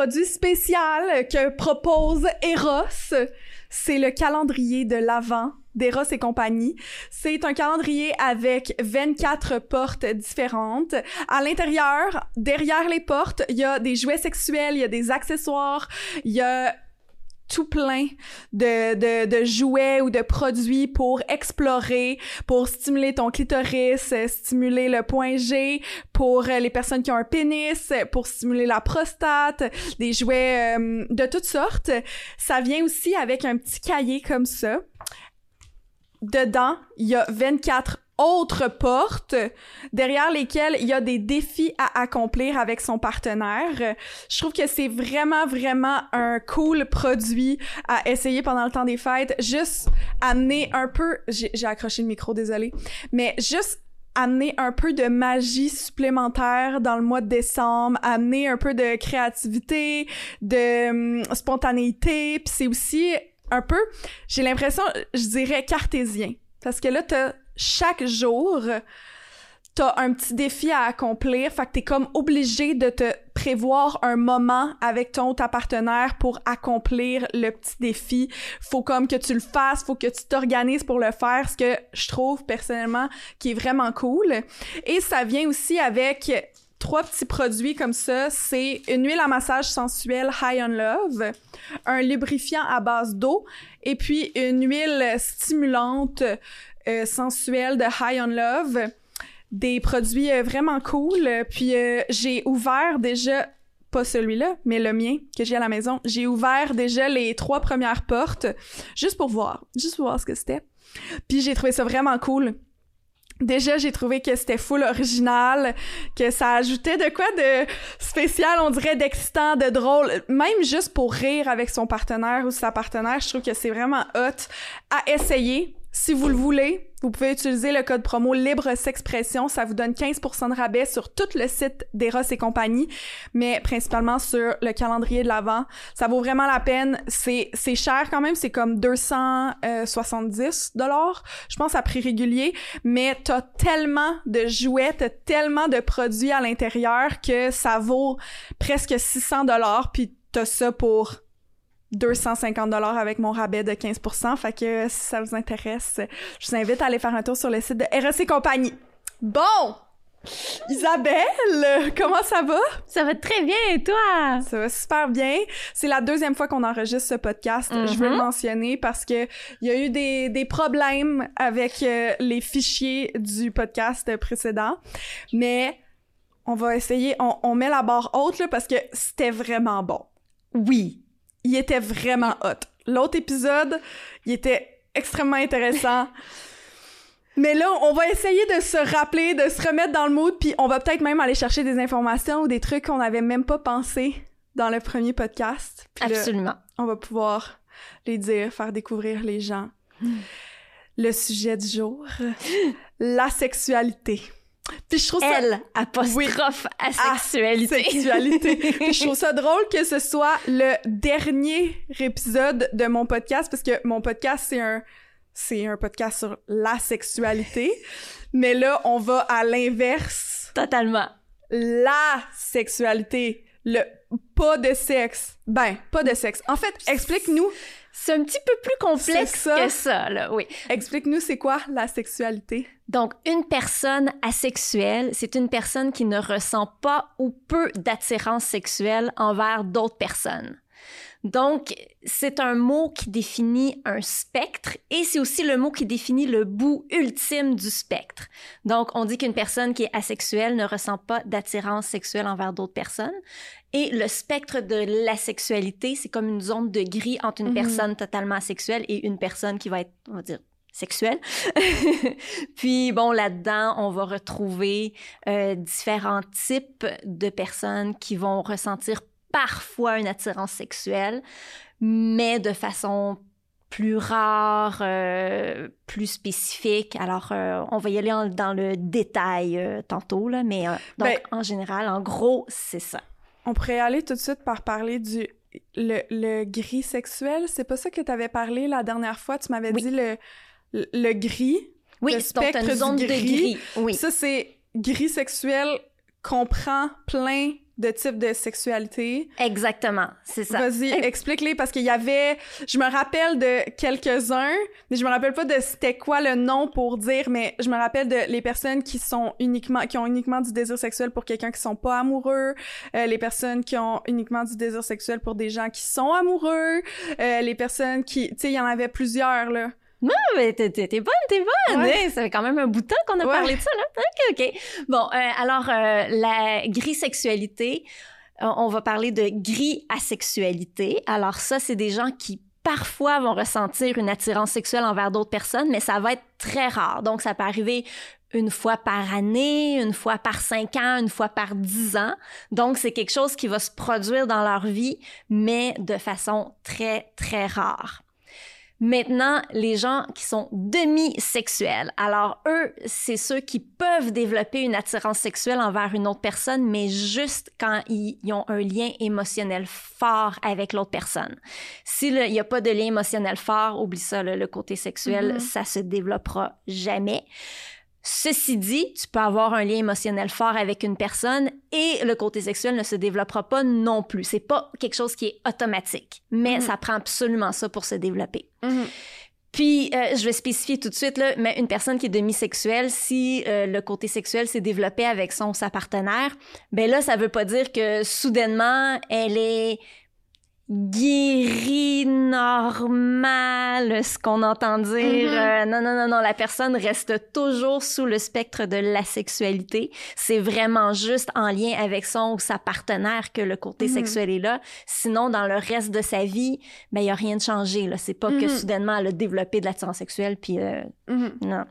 produit spécial que propose Eros. C'est le calendrier de l'Avent d'Eros et compagnie. C'est un calendrier avec 24 portes différentes. À l'intérieur, derrière les portes, il y a des jouets sexuels, il y a des accessoires, il y a tout plein de, de, de jouets ou de produits pour explorer, pour stimuler ton clitoris, stimuler le point G, pour les personnes qui ont un pénis, pour stimuler la prostate, des jouets euh, de toutes sortes. Ça vient aussi avec un petit cahier comme ça dedans, il y a 24 autres portes derrière lesquelles il y a des défis à accomplir avec son partenaire. Je trouve que c'est vraiment, vraiment un cool produit à essayer pendant le temps des fêtes. Juste amener un peu... J'ai accroché le micro, désolé. Mais juste amener un peu de magie supplémentaire dans le mois de décembre, amener un peu de créativité, de hum, spontanéité, puis c'est aussi un peu, j'ai l'impression, je dirais cartésien. Parce que là, t'as chaque jour, t'as un petit défi à accomplir. Fait que t'es comme obligé de te prévoir un moment avec ton ou ta partenaire pour accomplir le petit défi. Faut comme que tu le fasses, faut que tu t'organises pour le faire, ce que je trouve personnellement qui est vraiment cool. Et ça vient aussi avec trois petits produits comme ça. C'est une huile à massage sensuelle High on Love, un lubrifiant à base d'eau et puis une huile stimulante euh, sensuelle de High on Love. Des produits euh, vraiment cool. Puis euh, j'ai ouvert déjà pas celui-là, mais le mien que j'ai à la maison. J'ai ouvert déjà les trois premières portes juste pour voir, juste pour voir ce que c'était. Puis j'ai trouvé ça vraiment cool. Déjà, j'ai trouvé que c'était full original, que ça ajoutait de quoi de spécial, on dirait d'excitant, de drôle, même juste pour rire avec son partenaire ou sa partenaire, je trouve que c'est vraiment hot à essayer. Si vous le voulez, vous pouvez utiliser le code promo Libre S'expression. Ça vous donne 15% de rabais sur tout le site d'Eros et compagnie, mais principalement sur le calendrier de l'Avent. Ça vaut vraiment la peine. C'est, c'est cher quand même. C'est comme 270 dollars, je pense, à prix régulier. Mais t'as tellement de jouets, t'as tellement de produits à l'intérieur que ça vaut presque 600 dollars. Puis t'as ça pour 250 dollars avec mon rabais de 15%. Fait que si ça vous intéresse, je vous invite à aller faire un tour sur le site de RSC Compagnie. Bon! Isabelle, comment ça va? Ça va très bien, et toi? Ça va super bien. C'est la deuxième fois qu'on enregistre ce podcast. Je veux le Mhm. mentionner parce que il y a eu des, des problèmes avec euh, les fichiers du podcast précédent. Mais on va essayer, on, on met la barre haute là, parce que c'était vraiment bon. Oui. Il était vraiment hot. L'autre épisode, il était extrêmement intéressant. Mais là, on va essayer de se rappeler, de se remettre dans le mood, puis on va peut-être même aller chercher des informations ou des trucs qu'on n'avait même pas pensé dans le premier podcast. Puis là, Absolument. on va pouvoir les dire, faire découvrir les gens. Le sujet du jour, la sexualité. Puis je trouve ça Elle, apostrophe asexualité. sexualité. Puis je trouve ça drôle que ce soit le dernier épisode de mon podcast parce que mon podcast c'est un c'est un podcast sur la sexualité. Mais là, on va à l'inverse. Totalement. La sexualité, le pas de sexe. Ben, pas de sexe. En fait, explique-nous, C'est un petit peu plus complexe ça. que ça, là, oui. explique-nous c'est quoi la sexualité? Donc, une personne asexuelle, c'est une personne qui ne ressent pas ou peu d'attirance sexuelle envers d'autres personnes. Donc, c'est un mot qui définit un spectre et c'est aussi le mot qui définit le bout ultime du spectre. Donc, on dit qu'une personne qui est asexuelle ne ressent pas d'attirance sexuelle envers d'autres personnes. Et le spectre de l'asexualité, c'est comme une zone de gris entre une Mhm. personne totalement asexuelle et une personne qui va être, on va dire, sexuelle. Puis bon, là-dedans, on va retrouver euh, différents types de personnes qui vont ressentir parfois une attirance sexuelle, mais de façon plus rare, euh, plus spécifique. Alors, euh, on va y aller en- dans le détail euh, tantôt, là, mais donc, Ben- en général, en gros, c'est ça. On pourrait aller tout de suite par parler du le, le gris sexuel, c'est pas ça que tu avais parlé la dernière fois? Tu m'avais dit le, le, le gris. Oui, le donc spectre une zone du de gris. gris. Oui. Ça, c'est gris sexuel comprend plein de types de sexualité. Exactement, c'est ça. Vas-y, explique-les parce qu'il y avait, je me rappelle de quelques-uns, mais je me rappelle pas de c'était quoi le nom pour dire, mais je me rappelle de les personnes qui sont uniquement, qui ont uniquement du désir sexuel pour quelqu'un qui sont pas amoureux, euh, les personnes qui ont uniquement du désir sexuel pour des gens qui sont amoureux, euh, les personnes qui, tu sais, il y en avait plusieurs là. Non, mais t'es, t'es- t'es bonne, t'es bonne. Ouais. Hey, ça fait quand même un bout de temps qu'on a Ouais. parlé de ça, là. OK, OK. Bon, euh, alors, euh, la gris-sexualité, euh, on va parler de gris-asexualité. Alors ça, c'est des gens qui parfois vont ressentir une attirance sexuelle envers d'autres personnes, mais ça va être très rare. Donc, ça peut arriver une fois par année, une fois par cinq ans, une fois par dix ans. Donc, c'est quelque chose qui va se produire dans leur vie, mais de façon très, très rare. Maintenant, les gens qui sont demi-sexuels. Alors, eux, c'est ceux qui peuvent développer une attirance sexuelle envers une autre personne, mais juste quand ils, ils ont un lien émotionnel fort avec l'autre personne. S'il n'y a pas de lien émotionnel fort, oublie ça, le côté sexuel, Mhm. ça se développera jamais. Ceci dit, tu peux avoir un lien émotionnel fort avec une personne et le côté sexuel ne se développera pas non plus. C'est pas quelque chose qui est automatique, mais Mhm. ça prend absolument ça pour se développer. Mhm. Puis, euh, je vais spécifier tout de suite, là, mais une personne qui est demi-sexuelle, si euh, le côté sexuel s'est développé avec son ou sa partenaire, ben là, ça veut pas dire que soudainement, elle est guérie normale, ce qu'on entend dire. Mhm. Euh, non, non, non, non, la personne reste toujours sous le spectre de la sexualité. C'est vraiment juste en lien avec son ou sa partenaire que le côté Mhm. sexuel est là. Sinon, dans le reste de sa vie, ben, il n'y a rien de changé. Là. C'est pas que Mhm. soudainement, elle a développé de l'attirance sexuelle, puis euh, non.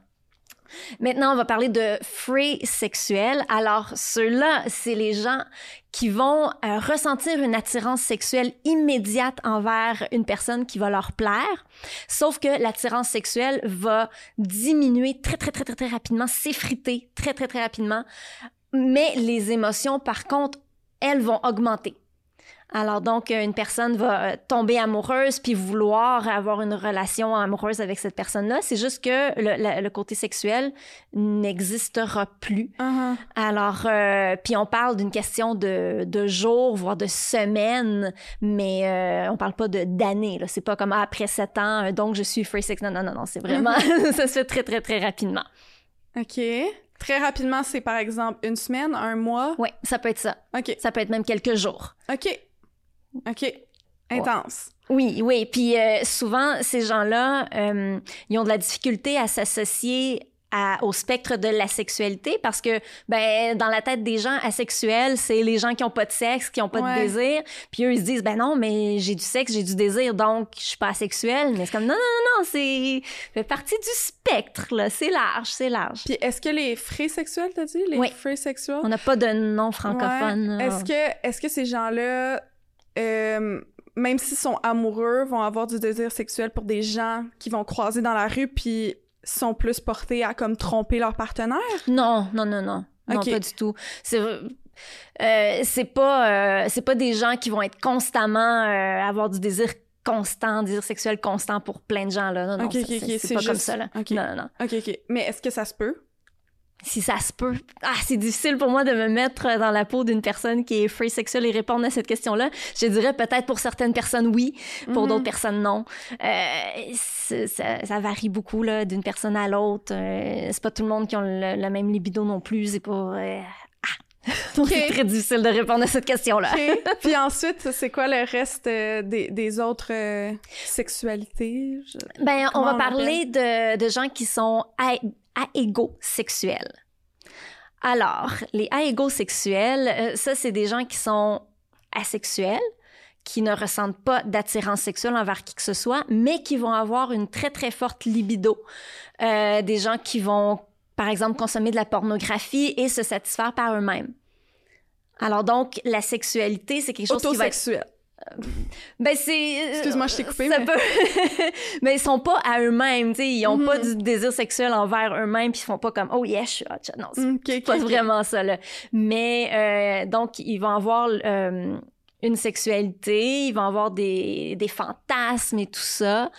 Maintenant, on va parler de free sexuel. Alors, ceux-là, c'est les gens qui vont euh, ressentir une attirance sexuelle immédiate envers une personne qui va leur plaire. Sauf que l'attirance sexuelle va diminuer très, très, très, très, très rapidement, s'effriter très, très, très rapidement. Mais les émotions, par contre, elles vont augmenter. Alors donc, euh, une personne va euh, tomber amoureuse puis vouloir avoir une relation amoureuse avec cette personne-là. C'est juste que le, le- le côté sexuel n'existera plus. Uh-huh. Alors, euh, puis on parle d'une question de, de jours, voire de semaines, mais euh, on parle pas de d'années. C'est pas comme ah, après sept ans, donc je suis free sex. Non, non, non, non. C'est vraiment, ça se fait très, très, très rapidement. OK. Très rapidement, c'est par exemple une semaine, un mois? Oui, ça peut être ça. OK. Ça peut être même quelques jours. OK. OK. Intense. Oui, oui. Puis euh, souvent, ces gens-là, euh, ils ont de la difficulté à s'associer à- au spectre de la sexualité parce que ben dans la tête des gens asexuels c'est les gens qui ont pas de sexe qui ont pas Ouais. de désir puis eux ils se disent ben non mais j'ai du sexe j'ai du désir donc je suis pas asexuel mais c'est comme non non non non c'est fait partie du spectre là c'est large c'est large Puis est-ce que les frais sexuels, t'as dit? Les Oui. frais sexuels? on n'a pas de nom francophone Ouais. là. Est-ce que, est-ce que ces gens-là, euh, même s'ils sont amoureux, vont avoir du désir sexuel pour des gens qui vont croiser dans la rue puis sont plus portés à comme tromper leur partenaire? Non, non, non, non. Non, pas du tout. C'est euh, c'est pas euh, c'est pas des gens qui vont être constamment euh, avoir du désir constant, désir sexuel constant pour plein de gens là. Non, non, Ok, ça- ok, c'est pas comme ça là. non, non. OK, OK. Mais est-ce que ça se peut? Si ça se peut. Ah, c'est difficile pour moi de me mettre dans la peau d'une personne qui est free sexuel et répondre à cette question-là. Je dirais peut-être pour certaines personnes oui, pour Mhm. d'autres personnes non. Euh, ça, ça varie beaucoup là d'une personne à l'autre. Euh, c'est pas tout le monde qui a le, le même libido non plus. C'est pas. euh. Donc Ok. c'est très difficile de répondre à cette question-là. Puis ensuite, c'est quoi le reste euh, des, des autres euh, sexualités? Je- Ben, on va on parler de, de gens qui sont aégosexuels. Alors, les aégosexuels, euh, ça, c'est des gens qui sont asexuels, qui ne ressentent pas d'attirance sexuelle envers qui que ce soit, mais qui vont avoir une très, très forte libido. Euh, des gens qui vont, par exemple, consommer de la pornographie et se satisfaire par eux-mêmes. Alors donc, la sexualité, c'est quelque chose qui va être Autosexuel. ben c'est. Excuse-moi, je t'ai coupé, Ça mais- peut... mais ils sont pas à eux-mêmes, tu sais, ils ont Mhm. pas du désir sexuel envère eux-mêmes, puis ils font pas comme oh yes, je suis hot. Non, c'est pas vraiment ça là. Mais euh, donc ils vont avoir euh, une sexualité, ils vont avoir des, des fantasmes et tout ça,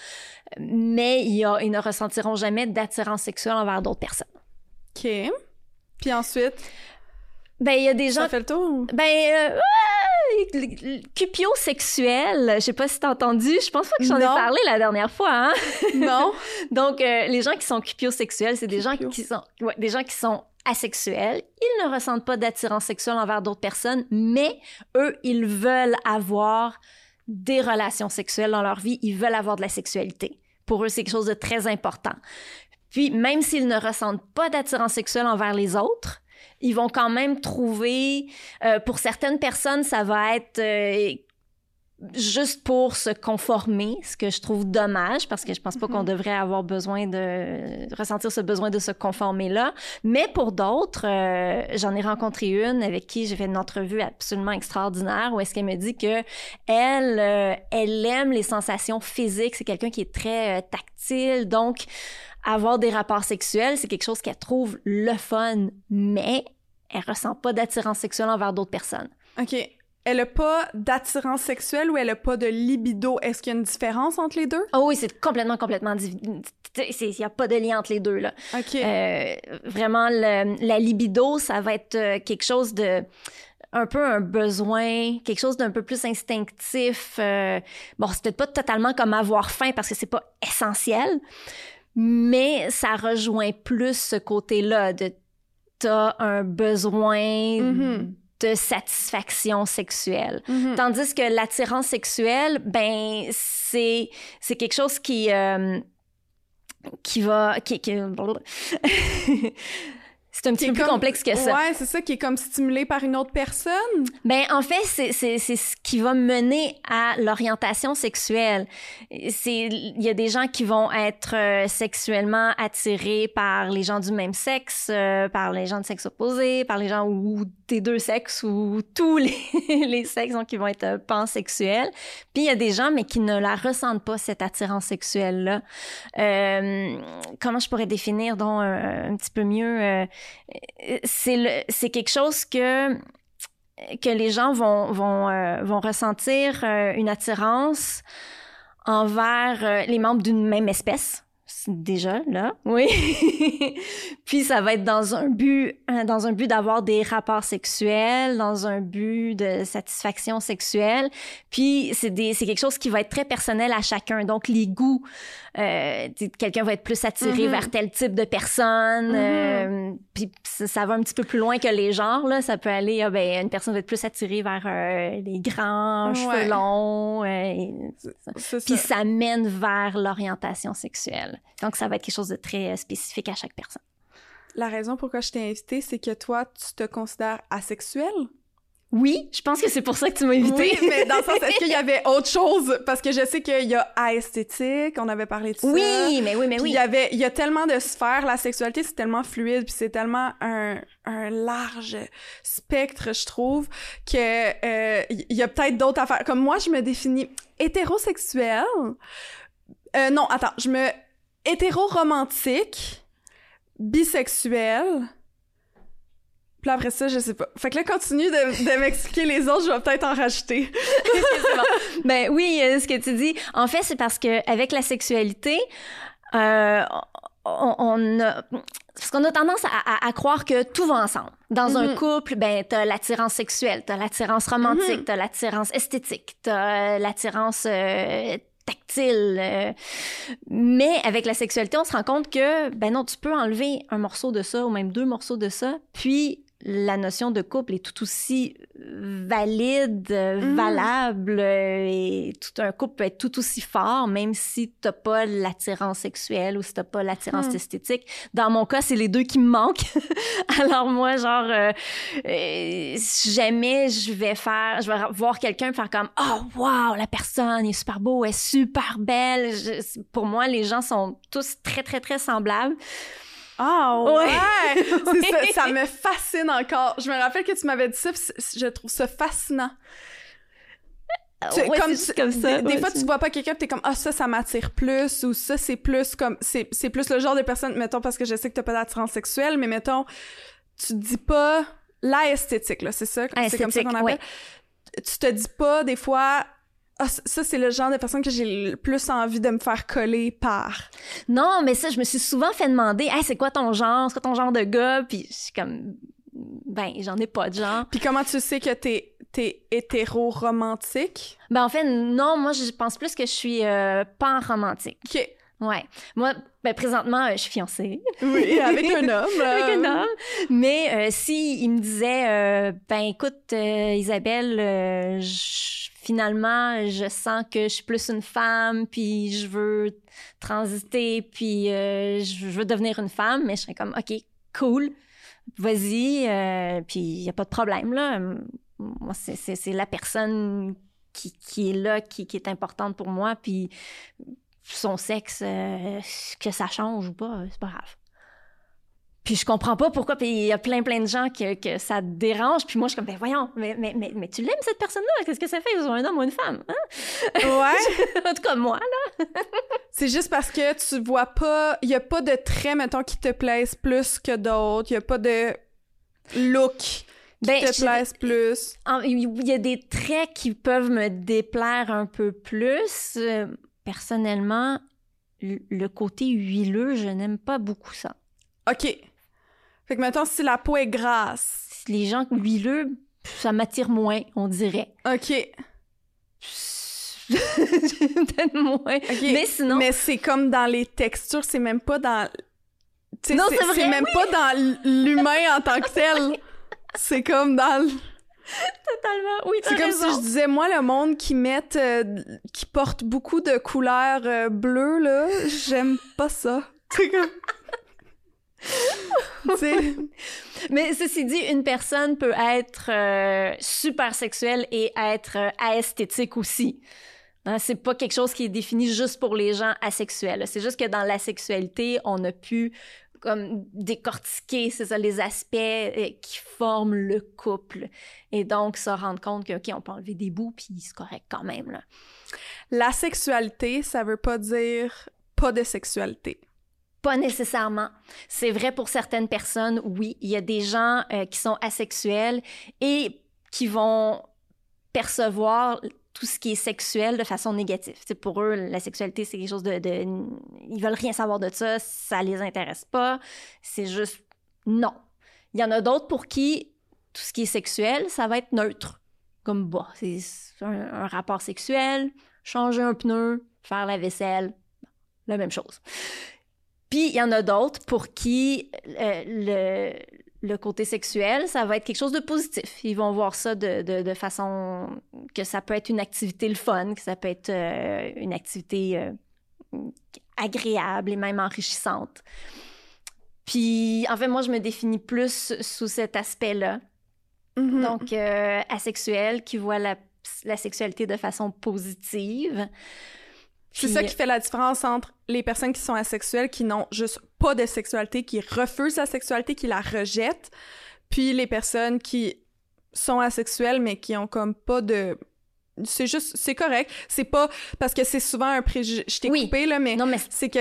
mais ils, ils ne ressentiront jamais d'attirance sexuelle envers d'autres personnes. OK. Puis ensuite, Ben, il y a des gens... ça fait le tour? Ben, euh, ouais, le- cupiosexuel, je sais pas si t'as entendu, je pense pas que j'en ai parlé la dernière fois, hein? non? Donc, euh, les gens qui sont cupiosexuels, c'est des gens Cupio. qui sont, ouais, des gens qui sont asexuels. Ils ne ressentent pas d'attirance sexuelle envers d'autres personnes, mais eux, ils veulent avoir des relations sexuelles dans leur vie. Ils veulent avoir de la sexualité. Pour eux, c'est quelque chose de très important. Puis, même s'ils ne ressentent pas d'attirance sexuelle envers les autres, ils vont quand même trouver, euh, pour certaines personnes, ça va être euh, juste pour se conformer, ce que je trouve dommage parce que je pense pas qu'on devrait avoir besoin de ressentir ce besoin de se conformer là. Mais pour d'autres, euh, j'en ai rencontré une avec qui j'ai fait une entrevue absolument extraordinaire où est-ce qu'elle me dit que elle, euh, elle aime les sensations physiques. C'est quelqu'un qui est très euh, tactile, donc avoir des rapports sexuels, c'est quelque chose qu'elle trouve le fun, mais elle ressent pas d'attirance sexuelle envers d'autres personnes. OK. Elle a pas d'attirance sexuelle ou elle a pas de libido? Est-ce qu'il y a une différence entre les deux? Oh oui, c'est complètement, complètement... Il n'y a pas de lien entre les deux, là. OK. Euh, vraiment, le- la libido, ça va être euh, quelque chose de un peu un besoin, quelque chose d'un peu plus instinctif. euh, bon, c'est peut-être pas totalement comme avoir faim parce que c'est pas essentiel, mais ça rejoint plus ce côté-là de t'as un besoin Mhm. de satisfaction sexuelle. Mhm. Tandis que l'attirance sexuelle, ben c'est c'est quelque chose qui euh, qui va qui, qui- c'est un petit peu plus complexe que ça. Ouais, c'est ça qui est comme stimulé par une autre personne? Ben en fait c'est c'est c'est ce qui va mener à l'orientation sexuelle. C'est il y a des gens qui vont être euh, sexuellement attirés par les gens du même sexe, euh, par les gens de sexe opposé, par les gens ou des deux sexes ou tous les les sexes donc qui vont être euh, pansexuels. Puis il y a des gens mais qui ne la ressentent pas cette attirance sexuelle là. comment je pourrais définir donc un, un petit peu mieux euh, c'est le c'est quelque chose que que les gens vont vont euh, vont ressentir euh, une attirance envers euh, les membres d'une même espèce déjà là. Oui. Puis ça va être dans un but euh, dans un but d'avoir des rapports sexuels dans un but de satisfaction sexuelle. Puis c'est des c'est quelque chose qui va être très personnel à chacun. Donc les goûts euh, quelqu'un va être plus attiré Mhm. vers tel type de personne Mhm. euh, puis ça, va un petit peu plus loin que les genres là. Ça peut aller ah, ben une personne va être plus attirée vers euh, les grands Ouais. cheveux longs et- puis ça mène vers l'orientation sexuelle donc ça va être quelque chose de très euh, spécifique à chaque personne La raison pourquoi je t'ai invité, c'est que toi, tu te considères asexuel. oui je pense que c'est pour ça que tu m'as invité Oui, mais dans le sens, est-ce qu'il y avait autre chose? Parce que je sais qu'il y a esthétique, on avait parlé de ça. oui mais oui mais oui il y avait, il y a tellement de sphères, la sexualité, c'est tellement fluide, puis c'est tellement un, un large spectre, je trouve, que euh, il y a peut-être d'autres affaires. Comme moi, je me définis hétérosexuelle. Euh, non, attends, je me hétéro-romantique, bisexuelle. Puis après ça, je sais pas. Fait que là, continue de, de m'expliquer les autres, je vais peut-être en rajouter. Bon. Ben oui, euh, ce que tu dis. En fait, c'est parce que avec la sexualité, euh, on, on a parce qu'on a tendance à, à- à croire que tout va ensemble. Dans un Mhm. couple, ben t'as l'attirance sexuelle, t'as l'attirance romantique, Mhm. t'as l'attirance esthétique, t'as euh, l'attirance euh, euh. mais avec la sexualité, on se rend compte que ben non, tu peux enlever un morceau de ça ou même deux morceaux de ça, puis la notion de couple est tout aussi valide, euh, Mhm. valable, euh, et tout un couple peut être tout aussi fort, même si t'as pas l'attirance sexuelle ou si t'as pas l'attirance Mhm. esthétique. Dans mon cas, c'est les deux qui me manquent. Alors moi, genre, euh, euh, jamais je vais faire, je vais voir quelqu'un faire comme, oh wow, la personne est super beau, elle est super belle. Je- pour moi, les gens sont tous très très très semblables. Ah Ouais. ouais! C'est ça, ça me fascine encore. Je me rappelle que tu m'avais dit ça, je trouve ça fascinant. Tu- Ouais, comme, ça. Des, fois, tu vois pas quelqu'un, t'es comme, ah, ça, ça m'attire plus, ou ça, c'est plus comme, c'est, plus le genre de personne, mettons, parce que je sais que t'as pas d'attirance sexuelle, mais mettons, tu dis pas la esthétique, là, c'est ça? C'est comme ça qu'on appelle. ouais. tu te dis pas des fois ah, ça, c'est le genre de personne que j'ai le plus envie de me faire coller par. Non, mais ça, je me suis souvent fait demander, hey, c'est quoi ton genre? C'est quoi ton genre de gars? Puis je suis comme, ben, j'en ai pas de genre. Puis comment tu sais que t'es t'es hétéro-romantique? Ben, en fait, non, moi, je pense plus que je suis euh, pan-romantique. OK. Ouais. Moi, ben, présentement, euh, je suis fiancée. Oui, avec un homme. avec un homme. Mais euh, si il me disait, euh, ben, écoute, euh, Isabelle, euh, je- finalement, je sens que je suis plus une femme, puis je veux transiter, puis euh, je veux devenir une femme, mais je serais comme, OK, cool, vas-y, euh, puis il n'y a pas de problème, là. Moi, c'est- la personne qui, qui est là, qui, qui est importante pour moi, puis son sexe, euh, que ça change ou pas, c'est pas grave. Puis je comprends pas pourquoi, puis il y a plein, plein de gens que, que ça dérange, puis moi, je suis comme, ben voyons, mais, mais, mais, mais tu l'aimes, cette personne-là? Qu'est-ce que ça fait, un homme ou une femme? hein? Ouais. en tout cas, moi, là. c'est juste parce que tu vois pas. Il y a pas de traits, mettons, qui te plaisent plus que d'autres. Il y a pas de look qui Ben, te plaisent plus. il y a des traits qui peuvent me déplaire un peu plus. Euh, personnellement, le le côté huileux, je n'aime pas beaucoup ça. OK. Fait que, mettons, si la peau est grasse. Les gens huileux, ça m'attire moins, on dirait. OK. Peut-être moins. OK. Mais sinon, Mais c'est comme dans les textures, c'est même pas dans. Non, c'est vrai, c'est même pas dans l'humain en tant que tel. C'est comme dans. le- totalement, oui, C'est comme raison. si je disais, moi, le monde qui met. qui porte beaucoup de couleurs euh, bleues, là, j'aime pas ça. C'est comme. Mais ceci dit, une personne peut être euh, super sexuelle et être euh, aesthétique aussi. Hein, c'est pas quelque chose qui est défini juste pour les gens asexuels. C'est juste que dans la sexualité, on a pu comme décortiquer, c'est ça, les aspects euh, qui forment le couple. Et donc, se rendre compte que, OK, on peut enlever des bouts, puis c'est correct quand même, là. La sexualité, ça veut pas dire pas de sexualité. Pas nécessairement. C'est vrai pour certaines personnes, oui. Il y a des gens euh, qui sont asexuels et qui vont percevoir tout ce qui est sexuel de façon négative. C'est pour eux, la sexualité, c'est quelque chose de, de... Ils veulent rien savoir de ça, ça les intéresse pas. C'est juste non. Il y en a d'autres pour qui tout ce qui est sexuel, ça va être neutre. Comme, bah, c'est un rapport sexuel, changer un pneu, faire la vaisselle, la même chose. Puis il y en a d'autres pour qui euh, le, le côté sexuel, ça va être quelque chose de positif. Ils vont voir ça de, de, de façon que ça peut être une activité le fun, que ça peut être euh, une activité euh, agréable et même enrichissante. Puis en fait, moi, je me définis plus sous cet aspect-là. Mhm. Donc, asexuel, qui voit la, la sexualité de façon positive. C'est ça qui fait la différence entre les personnes qui sont asexuelles, qui n'ont juste pas de sexualité, qui refusent la sexualité, qui la rejettent, puis les personnes qui sont asexuelles, mais qui ont comme pas de... C'est juste... C'est correct. C'est pas... Parce que c'est souvent un préjugé... Je t'ai Oui. coupé, là, mais c'est que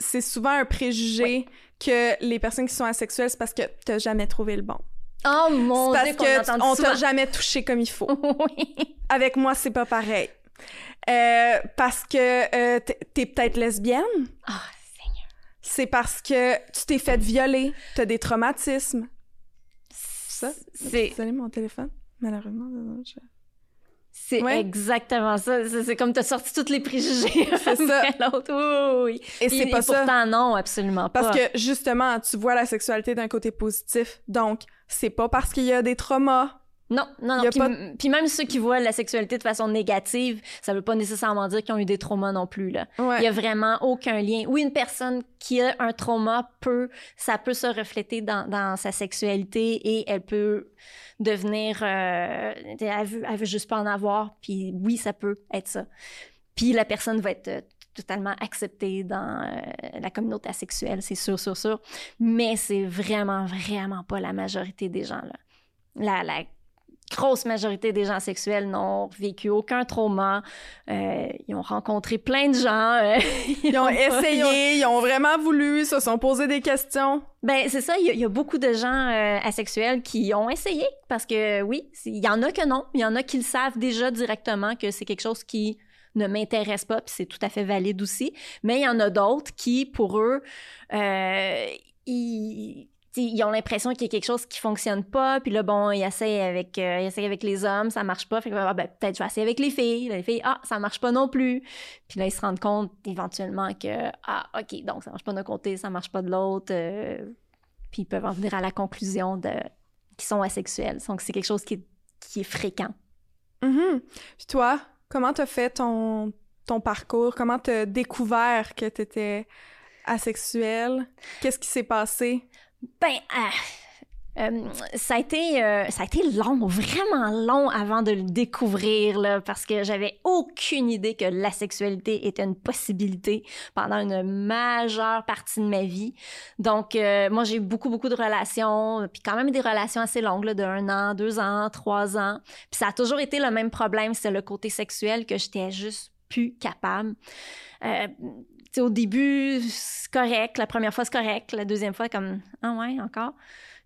c'est souvent un préjugé que les personnes qui sont asexuelles, c'est parce que t'as jamais trouvé le bon. Oh mon C'est Dieu, parce qu'on que entend on t'a jamais touché comme il faut. oui. Avec moi, c'est pas pareil. Euh, parce que euh, t'es- peut-être lesbienne. Ah, Seigneur. C'est parce que tu t'es fait violer, t'as des traumatismes. Ça? C'est allez mon téléphone? Malheureusement, je- c'est Ouais. exactement ça. C'est comme t'as sorti tous les préjugés. C'est ça. l'autre. Oui, oui. Et c'est pas et ça. Pourtant, non, absolument pas. Parce que justement, tu vois la sexualité d'un côté positif. Donc, c'est pas parce qu'il y a des traumas. Non, non, non. Puis, pas- m- puis même ceux qui voient la sexualité de façon négative, ça veut pas nécessairement dire qu'ils ont eu des traumas non plus, là. Ouais. Il y a vraiment aucun lien. Oui, une personne qui a un trauma peut, ça peut se refléter dans, dans sa sexualité et elle peut devenir, euh, elle veut, elle veut juste pas en avoir. Puis oui, ça peut être ça. Puis la personne va être euh, totalement acceptée dans euh, la communauté asexuelle, c'est sûr, sûr, sûr. Mais c'est vraiment, vraiment pas la majorité des gens là. La, la grosse majorité des gens sexuels n'ont vécu aucun trauma. Euh, ils ont rencontré plein de gens. euh, Ils ont essayé, ils ont vraiment voulu, se sont posé des questions. Ben, c'est ça, il y, a- il y a beaucoup de gens euh, asexuels qui ont essayé parce que oui, il y en a que non, il y en a qui le savent déjà directement que c'est quelque chose qui ne m'intéresse pas, puis c'est tout à fait valide aussi. Mais il y en a d'autres qui, pour eux, ils, ils ont l'impression qu'il y a quelque chose qui fonctionne pas, puis là, bon, ils essayent avec, euh, ils avec les hommes, ça marche pas, fait que ah, ben, peut-être je vais essayer avec les filles. Les filles, ah, ça marche pas non plus. Puis là, ils se rendent compte éventuellement que, ah, OK, donc ça marche pas d'un côté, ça marche pas de l'autre. euh, puis ils peuvent en venir à la conclusion de qu'ils sont asexuels. Donc, c'est quelque chose qui est, qui est fréquent. Mhm. Puis toi, comment t'as fait ton, ton parcours? Comment t'as découvert que t'étais asexuel? Qu'est-ce qui s'est passé? Ben, ah, euh, ça, a été, euh, ça a été long, vraiment long avant de le découvrir, là, parce que j'avais aucune idée que la sexualité était une possibilité pendant une majeure partie de ma vie. Donc, euh, moi, j'ai beaucoup, beaucoup de relations, puis quand même des relations assez longues, là, de un an, deux ans, trois ans. Puis ça a toujours été le même problème, c'est le côté sexuel que j'étais juste plus capable. Euh, sais, au début, c'est correct. La première fois, c'est correct. La deuxième fois, comme, ah ouais, encore.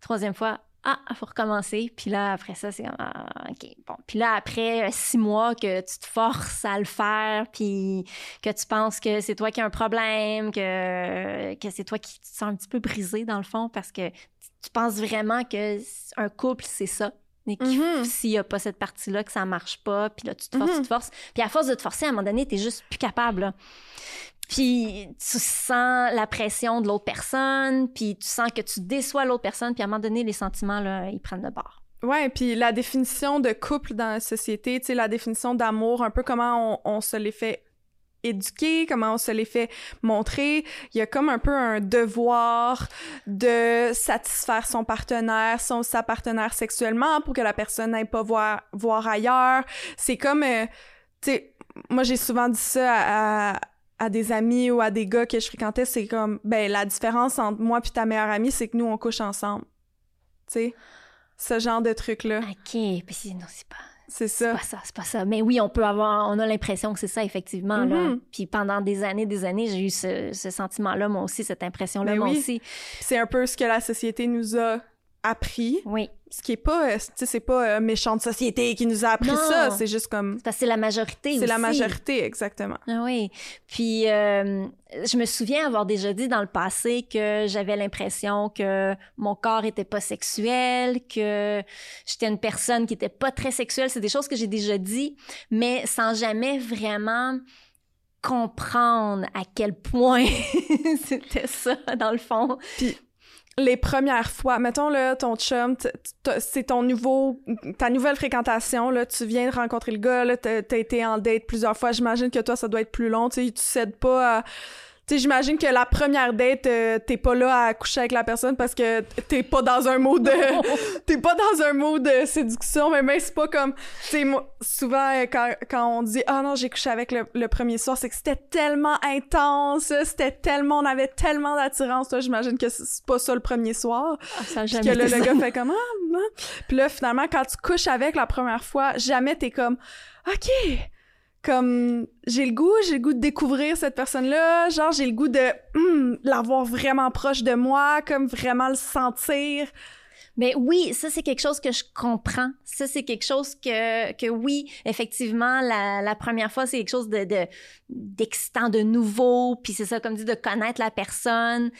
Troisième fois, ah, il faut recommencer. Puis là, après ça, c'est comme, ah, OK, bon. Puis là, après six mois que tu te forces à le faire, puis que tu penses que c'est toi qui as un problème, que, que c'est toi qui te sens un petit peu brisé, dans le fond, parce que tu penses vraiment que un couple, c'est ça. Mais qu'il- Mhm. s'il n'y a pas cette partie-là, que ça marche pas, puis là, tu te forces, Mhm. tu te forces. Puis à force de te forcer, à un moment donné, t'es juste plus capable, là. Puis tu sens la pression de l'autre personne, puis tu sens que tu déçois l'autre personne, puis à un moment donné, les sentiments, là, ils prennent le bord. Ouais, puis la définition de couple dans la société, tu sais, la définition d'amour, un peu comment on, se les fait éduquer, comment on se les fait montrer. Il y a comme un peu un devoir de satisfaire son partenaire, son sa partenaire sexuellement pour que la personne n'aille pas voir voir ailleurs. C'est comme, euh, tu sais, moi j'ai souvent dit ça à, à à des amis ou à des gars que je fréquentais, c'est comme, ben la différence entre moi puis ta meilleure amie, c'est que nous on couche ensemble. Tu sais, ce genre de truc là, OK, puis c'est- non, c'est pas... c'est C'est ça. pas ça, c'est pas ça. Mais oui, on peut avoir, on a l'impression que c'est ça, effectivement. là. Mhm. Puis pendant des années, des années, j'ai eu ce, ce sentiment-là, moi aussi, cette impression-là, Ben moi oui. aussi. C'est un peu ce que la société nous a appris, Oui. ce qui est pas, euh, tu sais, c'est pas euh, méchante société qui nous a appris Non. ça, c'est juste comme, Parce que c'est la majorité c'est la majorité exactement. Ah oui. Puis, euh, je me souviens avoir déjà dit dans le passé que j'avais l'impression que mon corps était pas sexuel, que j'étais une personne qui était pas très sexuelle. C'est des choses que j'ai déjà dit, mais sans jamais vraiment comprendre à quel point c'était ça, dans le fond. Les premières fois, mettons là, ton chum, c'est ton nouveau, ta nouvelle fréquentation, là, tu viens de rencontrer le gars, là, t'as été en date plusieurs fois, j'imagine que toi, ça doit être plus long, tu sais, tu cèdes pas à... Sais, j'imagine que la première date, euh, t'es pas là à coucher avec la personne parce que t'es pas dans un mode de... t'es pas dans un mode de séduction, mais même c'est pas comme... Tu sais, souvent, euh, quand, quand on dit « Ah non, j'ai couché avec le, le premier soir », c'est que c'était tellement intense, c'était tellement... On avait tellement d'attirance, j'imagine que c'est pas ça le premier soir. Ah, ça jamais que là, le gars fait comme ah, non. Puis là, finalement, quand tu couches avec la première fois, jamais t'es comme OK. Comme j'ai le goût, j'ai le goût de découvrir cette personne-là, genre j'ai le goût de hum, l'avoir vraiment proche de moi, comme vraiment le sentir. Mais oui, ça c'est quelque chose que je comprends. Ça c'est quelque chose que que oui, effectivement, la, la première fois c'est quelque chose de de- d'excitant, de, nouveau, puis c'est ça comme dit de connaître la personne.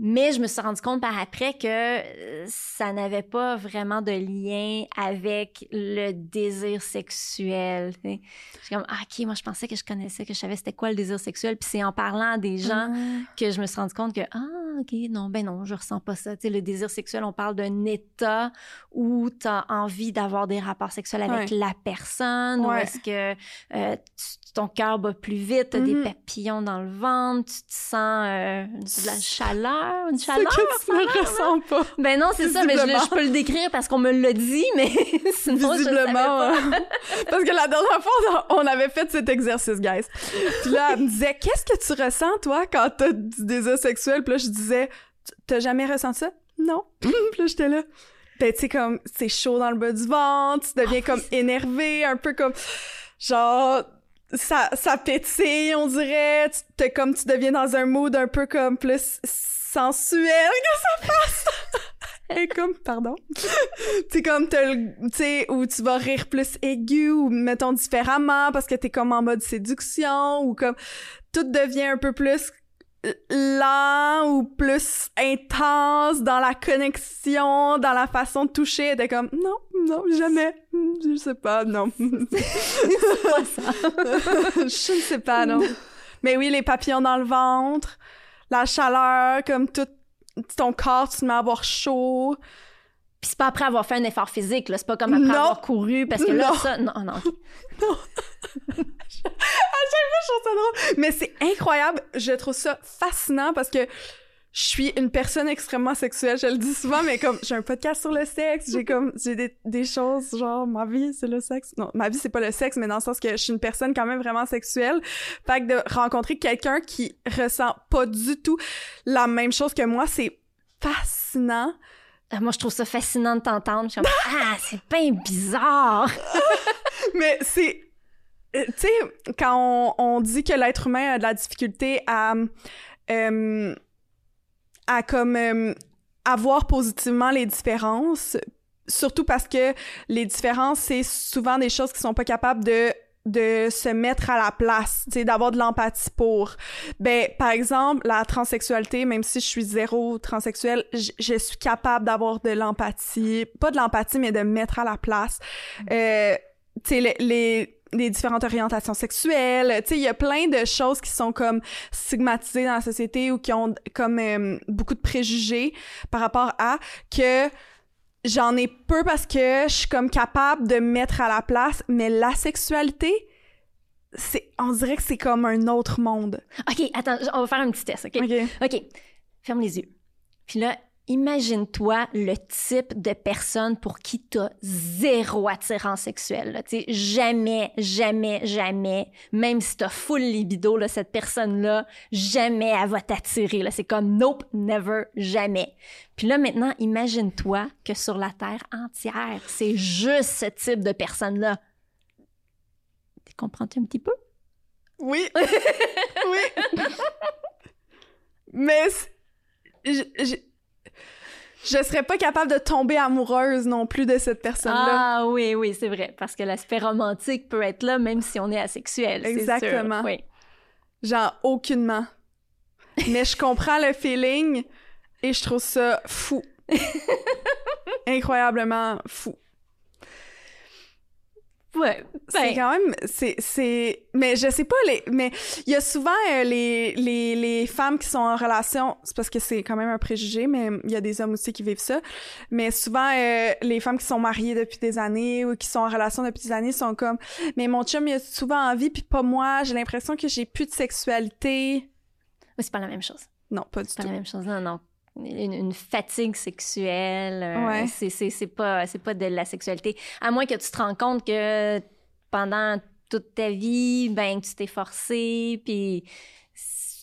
Mais je me suis rendu compte par après que euh, ça n'avait pas vraiment de lien avec le désir sexuel. tu sais. Je suis comme ah, ok, moi je pensais que je connaissais, que je savais c'était quoi le désir sexuel, puis c'est en parlant à des gens que je me suis rendu compte que ah ok non ben non je ressens pas ça tu sais le désir sexuel on parle d'un état où tu as envie d'avoir des rapports sexuels avec Ouais. la personne ou est-ce que euh, tu- ton cœur bat plus vite t'as Mhm. des papillons dans le ventre tu te sens euh, de la chaleur une C'est chaleur que tu ne ressens pas. ben non c'est ça mais je, je peux le décrire parce qu'on me l'a dit mais sinon je Visiblement. pas. hein. Parce que la dernière fois, on avait fait cet exercice, guys. Puis là, elle me disait, qu'est-ce que tu ressens, toi, quand t'as du désir sexuel? Puis là, je disais, t'as jamais ressenti ça? Non. Puis là, j'étais là. ben, tu sais, comme, c'est chaud dans le bas du ventre, tu deviens comme énervé, un peu comme, genre, ça, ça pétille, on dirait, tu, comme, tu deviens dans un mood un peu comme plus sensuel que ça passe. Et comme, pardon. c'est comme, t'as le- tu sais, où tu vas rire plus aigu ou mettons différemment parce que t'es comme en mode séduction ou comme, tout devient un peu plus lent ou plus intense dans la connexion, dans la façon de toucher. T'es comme, non, non, jamais. Je sais pas, non. pas ça. Je ne sais pas, non. Mais oui, les papillons dans le ventre, la chaleur, comme tout ton corps, tu te mets à avoir chaud. Puis c'est pas après avoir fait un effort physique, là. C'est pas comme après Non. avoir couru, parce que là, Non. ça... Non, non. Je trouve ça drôle. Mais c'est incroyable. Je trouve ça fascinant parce que je suis une personne extrêmement sexuelle. Je le dis souvent, mais comme j'ai un podcast sur le sexe, j'ai comme j'ai des, des choses genre ma vie c'est le sexe. Non, ma vie c'est pas le sexe, mais dans le sens que je suis une personne quand même vraiment sexuelle. Fait que de rencontrer quelqu'un qui ressent pas du tout la même chose que moi, c'est fascinant. Ah, Moi, je trouve ça fascinant de t'entendre. Je ah, c'est bien bizarre. Mais c'est. euh, Tu sais, quand on, on dit que l'être humain a de la difficulté à. euh, à comme. euh, avoir positivement les différences, surtout parce que les différences, c'est souvent des choses qui sont pas capables de de se mettre à la place, tu sais, d'avoir de l'empathie pour. Ben, par exemple, la transsexualité, même si je suis zéro transsexuelle, je suis capable d'avoir de l'empathie, pas de l'empathie, mais de me mettre à la place. Euh, tu sais, les, les, les différentes orientations sexuelles, tu sais, il y a plein de choses qui sont comme stigmatisées dans la société ou qui ont comme euh, beaucoup de préjugés par rapport à que j'en ai peu parce que je suis comme capable de me mettre à la place, mais la sexualité, c'est, on dirait que c'est comme un autre monde. OK, attends, on va faire un petit test, OK? OK. OK, ferme les yeux. Puis là, imagine-toi le type de personne pour qui t'as zéro attirance sexuelle. là. Tu sais, jamais, jamais, jamais, même si t'as full libido, là, cette personne-là, jamais elle va t'attirer. là. C'est comme nope, never, jamais. Puis là, maintenant, imagine-toi que sur la Terre entière, c'est juste ce type de personne-là. Tu comprends-tu un petit peu? Oui. oui. Mais je, je serais pas capable de tomber amoureuse non plus de cette personne-là. Ah oui, oui, c'est vrai. Parce que l'aspect romantique peut être là même si on est asexuel. c'est sûr. Exactement. Oui. Genre, aucunement. Mais je comprends le feeling et je trouve ça fou. Incroyablement fou. Ouais. C'est Ben, quand même, c'est, c'est, mais je sais pas, les, mais il y a souvent euh, les, les, les femmes qui sont en relation, c'est parce que c'est quand même un préjugé, mais il y a des hommes aussi qui vivent ça, mais souvent euh, les femmes qui sont mariées depuis des années ou qui sont en relation depuis des années sont comme, mais mon chum il a souvent envie puis pas moi, j'ai l'impression que j'ai plus de sexualité. mais c'est pas la même chose. Non, pas du C'est pas tout. la même chose. Non, non. Une, une fatigue sexuelle, euh, Ouais. c'est, c'est, c'est pas, c'est pas de la sexualité. À moins que tu te rends compte que pendant toute ta vie, ben, tu t'es forcé, puis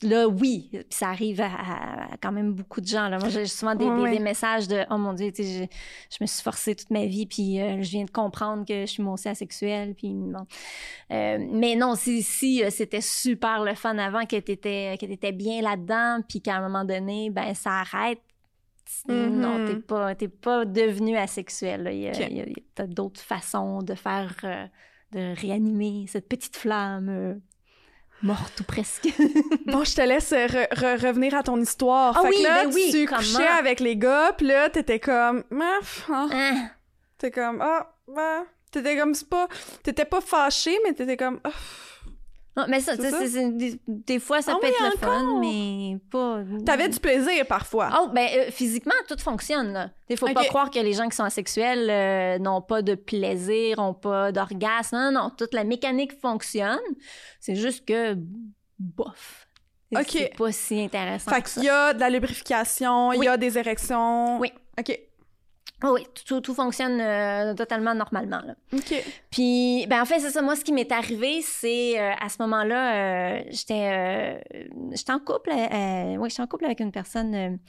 là, oui, puis ça arrive à, à- à quand même beaucoup de gens. Là. Moi, j'ai souvent des, messages de « Oh mon Dieu, tu je, je me suis forcée toute ma vie, puis euh, je viens de comprendre que je suis moi aussi asexuelle. » Puis bon. Euh, mais non, si, si euh, c'était super le fun avant, que t'étais, que t'étais bien là-dedans, puis qu'à un moment donné, ben ça arrête, Mhm. non, t'es pas, pas devenu asexuel. là. Il y a, d'autres façons de faire, euh, de réanimer cette petite flamme morte ou presque. Bon, je te laisse euh, re- re- revenir à ton histoire. Ah fait oui, que là, ben oui, tu comment? couchais avec les gars, puis là, t'étais comme, ah, ah. Hein? T'es comme, ah, bah. T'étais comme, c'est pas. T'étais pas fâché, mais t'étais comme, ah. Non, mais ça, C'est des, des fois, ça Ah peut être le fun, encore? mais pas. T'avais du plaisir parfois. Oh, ben, euh, physiquement, tout fonctionne, là. Il faut pas croire que les gens qui sont asexuels euh, n'ont pas de plaisir, n'ont pas d'orgasme. Non, non, toute la mécanique fonctionne. C'est juste que, bof. C'est- Ok. C'est pas si intéressant fait qu'il y a de la lubrification, il Oui. y a des érections. Oui. OK. Oh oui, tout, tout fonctionne euh, totalement normalement, là. OK. Puis, ben en fait, c'est ça. Moi, ce qui m'est arrivé, c'est euh, à ce moment-là, euh, j'étais, j'étais en couple. Oui, j'étais en couple avec une personne.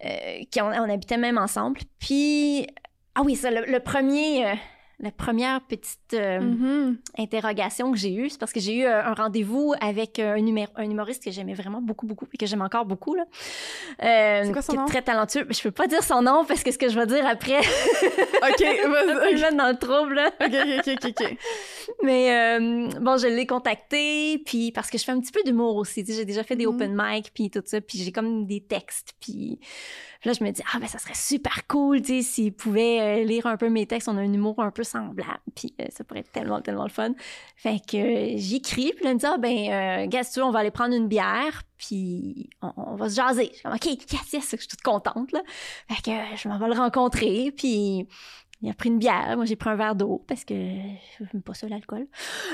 qui on, on, habitait même ensemble. Puis, ah oui, ça, le, premier, la première petite euh, Mhm. interrogation que j'ai eue, c'est parce que j'ai eu euh, un rendez-vous avec euh, un, un humoriste que j'aimais vraiment beaucoup, beaucoup, et que j'aime encore beaucoup. Là. Euh, C'est quoi son qui est très talentueux. Je peux pas dire son nom parce que ce que je vais dire après, OK, vas-y. dans le trouble. Là. OK, OK, OK, OK. Mais bon, je l'ai contacté, puis parce que je fais un petit peu d'humour aussi. J'ai déjà fait des Mhm. open mic, puis tout ça, puis j'ai comme des textes. Puis là, je me dis, ah ben ça serait super cool, tu sais, s'il pouvait euh, lire un peu mes textes. On a un humour un peu semblable, puis euh, ça pourrait être tellement, tellement le fun. Fait que euh, j'écris, puis là, me dit, ah ben, veux, on va aller prendre une bière, puis on, va se jaser. Je suis comme, OK, yes, yes, je suis toute contente, là. Fait que je m'en vais le rencontrer, puis... Il a pris une bière, moi j'ai pris un verre d'eau parce que je n'aime pas ça l'alcool.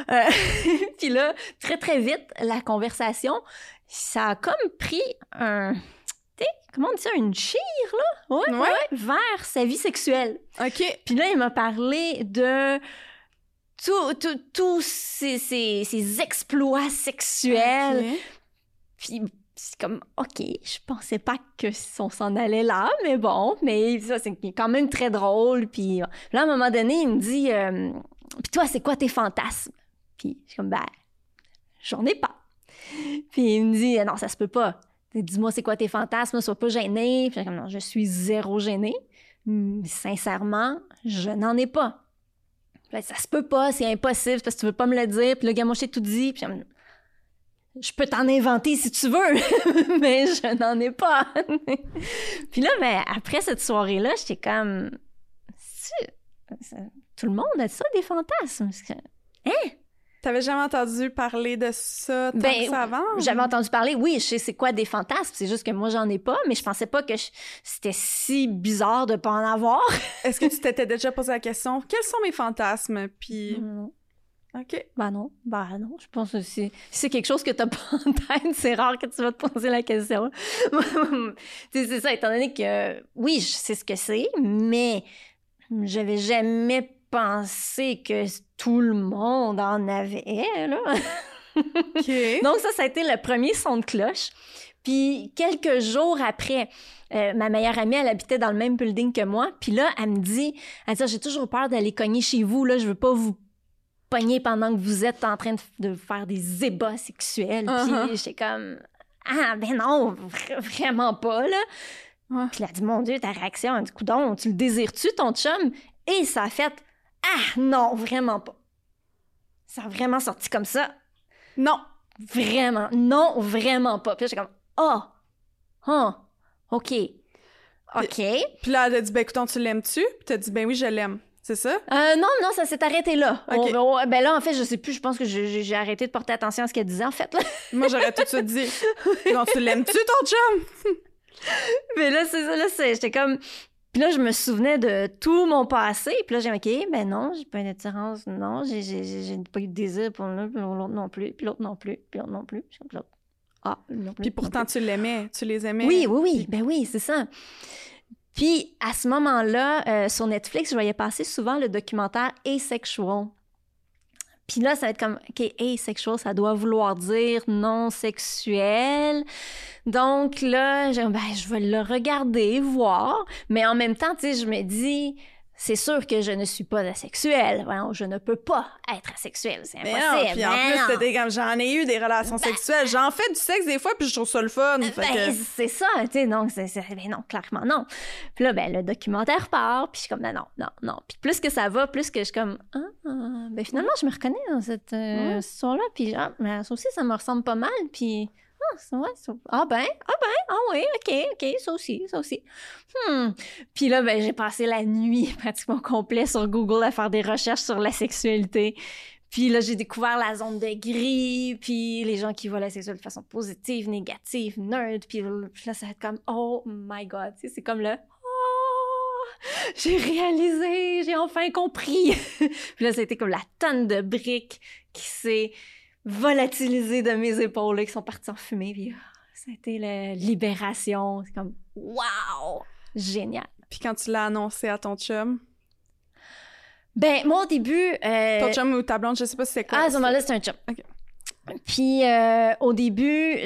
Puis là, très très vite, la conversation, ça a comme pris un, comment on dit ça, une chire là, ouais, Ouais. ouais, vers sa vie sexuelle. OK. Puis là, il m'a parlé de tout- tout- tous ces, ces- ces exploits sexuels. OK. Puis c'est comme, OK, je pensais pas que on s'en allait là, mais bon, mais ça, c'est quand même très drôle. Puis là, à un moment donné, il me dit, euh, puis toi, c'est quoi tes fantasmes? Puis je suis comme, ben, j'en ai pas. Puis il me dit, non, ça se peut pas. Dis-moi, c'est quoi tes fantasmes? Sois pas gêné. Comme, non, je suis zéro gênée. Hum, Sincèrement, je n'en ai pas. Ça se peut pas, c'est impossible, parce que tu veux pas me le dire. Puis là, gars, moi, je tout dit. Je peux t'en inventer si tu veux, mais je n'en ai pas. Puis là, ben, après cette soirée-là, j'étais comme, tout le monde a ça des fantasmes? Que T'avais jamais entendu parler de ça tant Ben, que ça avant? J'avais entendu parler, oui, je sais c'est quoi des fantasmes, c'est juste que moi j'en ai pas, mais je pensais pas que je- c'était si bizarre de pas en avoir. Est-ce que tu t'étais déjà posé la question, quels sont mes fantasmes? Puis, Non. OK. Bah non, bah non, je pense que si c'est quelque chose que t'as pas en tête, c'est rare que tu vas te poser la question. C'est ça, étant donné que oui, je sais ce que c'est, mais j'avais jamais pensé que tout le monde en avait, là. Donc ça, ça a été le premier son de cloche. Puis quelques jours après, euh, ma meilleure amie, elle habitait dans le même building que moi. Puis là, elle me dit, elle dit, Ah, j'ai toujours peur d'aller cogner chez vous. Là, je veux pas vous pogner pendant que vous êtes en train de, de faire des ébats sexuels. Uh-huh. Puis j'étais comme, ah ben non, vra- vraiment pas là. Ouais. Puis elle a dit, mon Dieu, ta réaction, elle dit, coudon, tu le désires-tu ton chum? Et ça a fait, ah non, vraiment pas. Ça a vraiment sorti comme ça. Non. Vraiment. Non, vraiment pas. Puis là, j'étais comme, ah, ah, OK. OK. Puis là, elle a dit, ben écoute, tu l'aimes-tu? Puis t'as dit, ben oui, je l'aime. C'est ça? Euh, non, non, ça s'est arrêté là. OK. On- on- ben là, en fait, je sais plus, je pense que j'ai arrêté de porter attention à ce qu'elle disait, en fait. là. Moi, j'aurais tout de suite dit, non, tu l'aimes-tu, ton chum? Mais là, c'est ça, là, c'est- j'étais comme... Puis là, je me souvenais de tout mon passé. Puis là, j'ai dit, OK, ben non, j'ai pas une attirance, non, j'ai- j'ai j'ai- j'ai pas eu de désir pour l'un, puis l'autre non plus, puis l'autre non plus, puis l'autre non plus, puis l'autre... Ah, non plus. Puis pourtant, tu l'aimais, tu les aimais. Oui, oui, oui. Ben oui, c'est ça. Puis à ce moment-là, euh, sur Netflix, je voyais passer souvent le documentaire Asexual. Puis là, ça va être comme, OK, asexual, ça doit vouloir dire non sexuel. Donc là, j'ai- ben, je vais le regarder, voir. Mais en même temps, tu sais, je me dis, c'est sûr que je ne suis pas asexuelle. Voyons, je ne peux pas être asexuelle. C'est Mais impossible. non, puis en Ben plus, t'étais comme, j'en ai eu des relations sexuelles. J'en fais du sexe des fois, puis je trouve ça le fun. Ben, que- c'est ça, tu sais, donc, c'est, ben non, clairement, non. Puis là, ben, le documentaire part, puis je suis comme, non, non, non, non. Puis plus que ça va, plus que je suis comme, ah, ben finalement, je me reconnais dans cette, euh, histoire-là, puis ah, mais ça aussi, ça me ressemble pas mal, puis ah, ah ben, ah ben, ah oui, ok, ok, ça aussi, ça aussi. Hmm. Puis là, ben, j'ai passé la nuit pratiquement complet sur Google à faire des recherches sur la sexualité. Puis là, j'ai découvert la zone de gris, puis les gens qui voient la sexualité de façon positive, négative, nerd, puis là, ça va être comme, oh my god, c'est comme le, oh, j'ai réalisé, j'ai enfin compris. puis là, c'était comme la tonne de briques qui s'est volatilisée de mes épaules, là, qui sont parties en fumée, puis ah, ça a été la libération. C'est comme, wow, génial. Puis quand tu l'as annoncé à ton chum, Ben, moi, au début... euh, ton chum ou ta blonde, je sais pas si c'est quoi. Ah, à ce moment-là, c'était un chum. Ok. Puis euh, au début,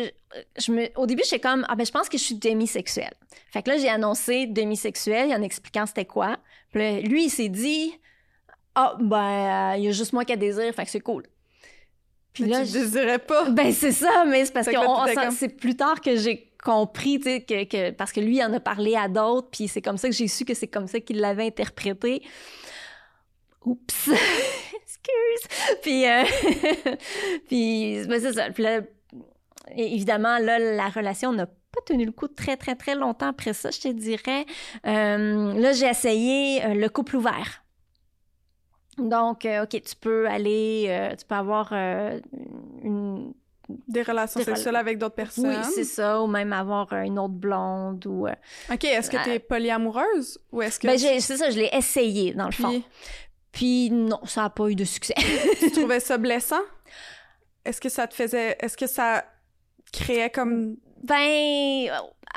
je me, au début, j'étais comme ah ben je pense que je suis demisexuelle. Fait que là j'ai annoncé demisexuelle en expliquant c'était quoi. Puis là, lui il s'est dit ah ben il y a juste moi qui a désir, fait que c'est cool. Puis là, tu désirais pas. Ben c'est ça, mais c'est parce que c'est plus tard que j'ai compris, tu sais, que, que, parce que lui il en a parlé à d'autres, puis c'est comme ça que j'ai su que c'est comme ça qu'il l'avait interprété. Oups, excuse. Puis, euh... puis ben, c'est ça. Puis là, évidemment, là, la relation n'a pas tenu le coup très, très, très longtemps après ça, je te dirais. Euh, là, j'ai essayé euh, le couple ouvert. Donc, euh, OK, tu peux aller, tu peux avoir une des relations sexuelles avec d'autres personnes? Oui, c'est ça, ou même avoir une autre blonde ou. OK, est-ce que tu es polyamoureuse ou est-ce que. Ben, c'est ça, je l'ai essayé dans le fond. Puis non, ça n'a pas eu de succès. tu trouvais ça blessant? Est-ce que ça te faisait. Est-ce que ça créait comme. Ben,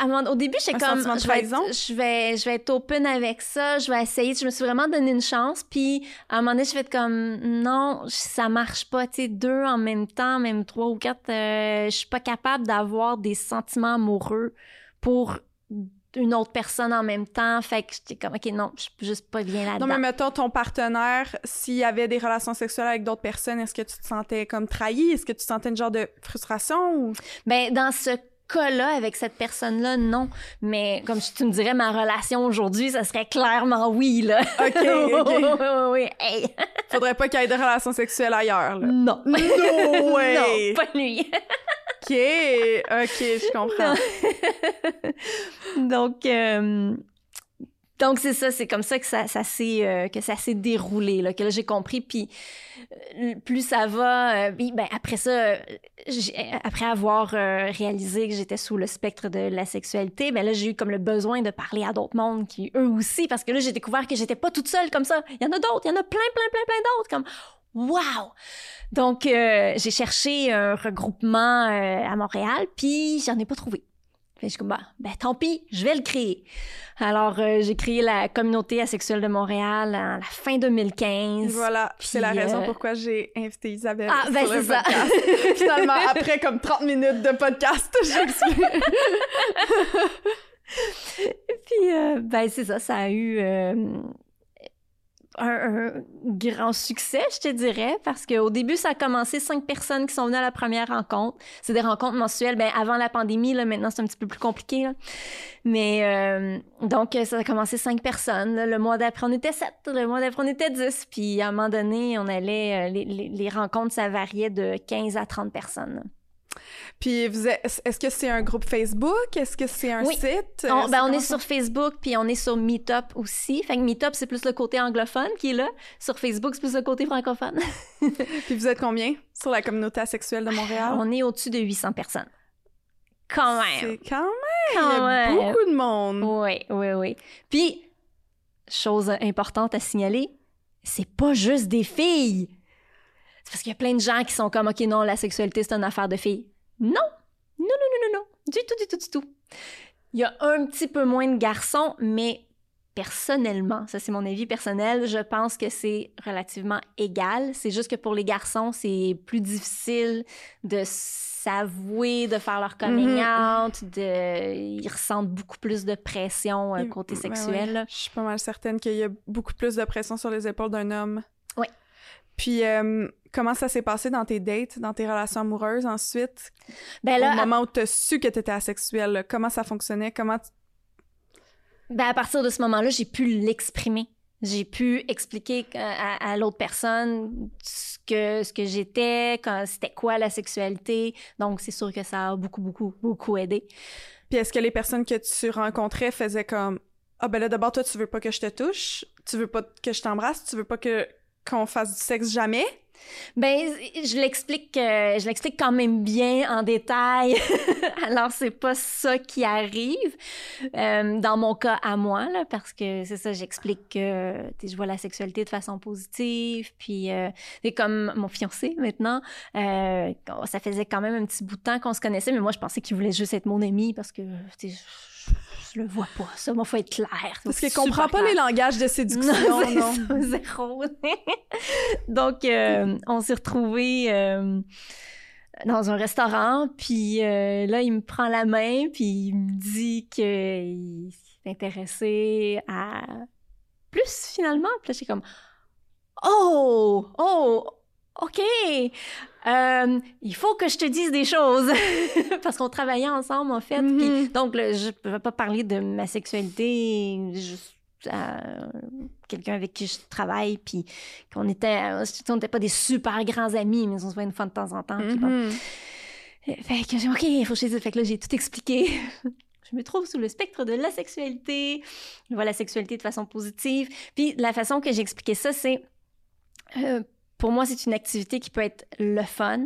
au début, j'étais comme. Je vais, être, je, vais, je vais être open avec ça, je vais essayer. Je me suis vraiment donné une chance. Puis à un moment donné, je vais être comme. Non, ça marche pas. Tu sais, deux en même temps, même trois ou quatre, euh, je suis pas capable d'avoir des sentiments amoureux pour une autre personne en même temps. Fait que j'étais comme, OK, non, je peux juste pas bien là-dedans. Non, mais mettons, ton partenaire, s'il y avait des relations sexuelles avec d'autres personnes, est-ce que tu te sentais comme trahi? Est-ce que tu sentais une genre de frustration? Ou... Ben, dans ce cas-là, avec cette personne-là, non. Mais comme tu me dirais, ma relation aujourd'hui, ça serait clairement oui, là. OK, OK. oui, oui, Hey. Faudrait pas qu'il y ait de relations sexuelles ailleurs, là. Non. No way! non, pas lui. OK, OK, je comprends. donc, euh, donc c'est ça, c'est comme ça que ça, ça s'est euh, que ça s'est déroulé là, que là j'ai compris. Puis euh, plus ça va, ben après ça, après avoir réalisé que j'étais sous le spectre de la sexualité, ben là j'ai eu comme le besoin de parler à d'autres mondes qui eux aussi, parce que là j'ai découvert que j'étais pas toute seule comme ça. Il y en a d'autres, il y en a plein, plein, plein, plein d'autres comme Wow! Donc, euh, j'ai cherché un regroupement euh, à Montréal, puis j'en ai pas trouvé. Je suis comme, bah, ben tant pis, je vais le créer. Alors, euh, j'ai créé la communauté asexuelle de Montréal à la fin 2015. Voilà, c'est la raison pourquoi j'ai invité Isabelle ah, ben c'est ça. Finalement, après comme 30 minutes de podcast, j'explique. puis, ben c'est ça, ça a eu un, grand succès, je te dirais, parce qu'au début, ça a commencé cinq personnes qui sont venues à la première rencontre. C'est des rencontres mensuelles. Ben, avant la pandémie, là, maintenant, c'est un petit peu plus compliqué. Mais euh, donc, ça a commencé cinq personnes. Le mois d'après, on était sept. Le mois d'après, on était dix. Puis, à un moment donné, on allait... Euh, les, les, les rencontres, ça variait de 15 à 30 personnes. Puis vous est-ce que c'est un groupe Facebook? Est-ce que c'est un site? On, ben, on est sur Facebook, puis on est sur Meetup aussi. Fait que Meetup, c'est plus le côté anglophone qui est là. Sur Facebook, c'est plus le côté francophone. puis vous êtes combien sur la communauté asexuelle de Montréal? On est au-dessus de 800 personnes. Quand même! C'est quand même! Quand a beaucoup de monde! Oui, oui, oui. Puis, chose importante à signaler, c'est pas juste des filles! C'est parce qu'il y a plein de gens qui sont comme, OK, non, la sexualité, c'est une affaire de filles. Non! Non, non, non, non, non. Du tout, du tout, du tout. Il y a un petit peu moins de garçons, mais personnellement, ça c'est mon avis personnel, je pense que c'est relativement égal. C'est juste que pour les garçons, c'est plus difficile de s'avouer, de faire leur coming mm-hmm. out, de... ils ressentent beaucoup plus de pression euh, côté ben sexuel. Je suis pas mal certaine qu'il y a beaucoup plus de pression sur les épaules d'un homme. Puis, euh, comment ça s'est passé dans tes dates, dans tes relations amoureuses ensuite? Ben là, Au moment où tu as su que tu étais asexuelle, comment ça fonctionnait? Comment Ben, à partir de ce moment-là, j'ai pu l'exprimer. J'ai pu expliquer à, l'autre personne ce que, ce que j'étais, c'était quoi la sexualité. Donc, c'est sûr que ça a beaucoup, beaucoup, beaucoup aidé. Puis, est-ce que les personnes que tu rencontrais faisaient comme Ah, ben là, d'abord, toi, tu veux pas que je te touche, tu veux pas que je t'embrasse, tu veux pas que qu'on fasse du sexe jamais? Ben, je l'explique, euh, je l'explique quand même bien en détail. Alors, c'est pas ça qui arrive euh, dans mon cas à moi, là, parce que c'est ça, j'explique que je vois la sexualité de façon positive. Puis, euh, c'est comme mon fiancé maintenant. ça faisait quand même un petit bout de temps qu'on se connaissait, mais moi, je pensais qu'il voulait juste être mon ami parce que je le vois pas. Ça, il faut être clair. Parce qu'il comprend pas les langages de séduction, non? non. zéro. Donc, euh, on s'est retrouvés... Euh, dans un restaurant, puis euh, là, il me prend la main, puis il me dit qu'il s'est intéressé à plus finalement. Puis là, j'ai comme Oh, oh, OK. Euh, il faut que je te dise des choses parce qu'on travaillait ensemble en fait. Mhm. donc je ne vais pas parler de ma sexualité juste à quelqu'un avec qui je travaille puis qu'on était on n'était pas des super grands amis mais on se voit une fois de temps en temps. puis bon. Mhm. Fait que j'ai OK, il faut que je dise. Fait que là, j'ai tout expliqué. je me trouve sous le spectre de la sexualité. Je vois la sexualité de façon positive. Puis la façon que j'ai expliqué ça, c'est euh, pour moi, c'est une activité qui peut être le fun.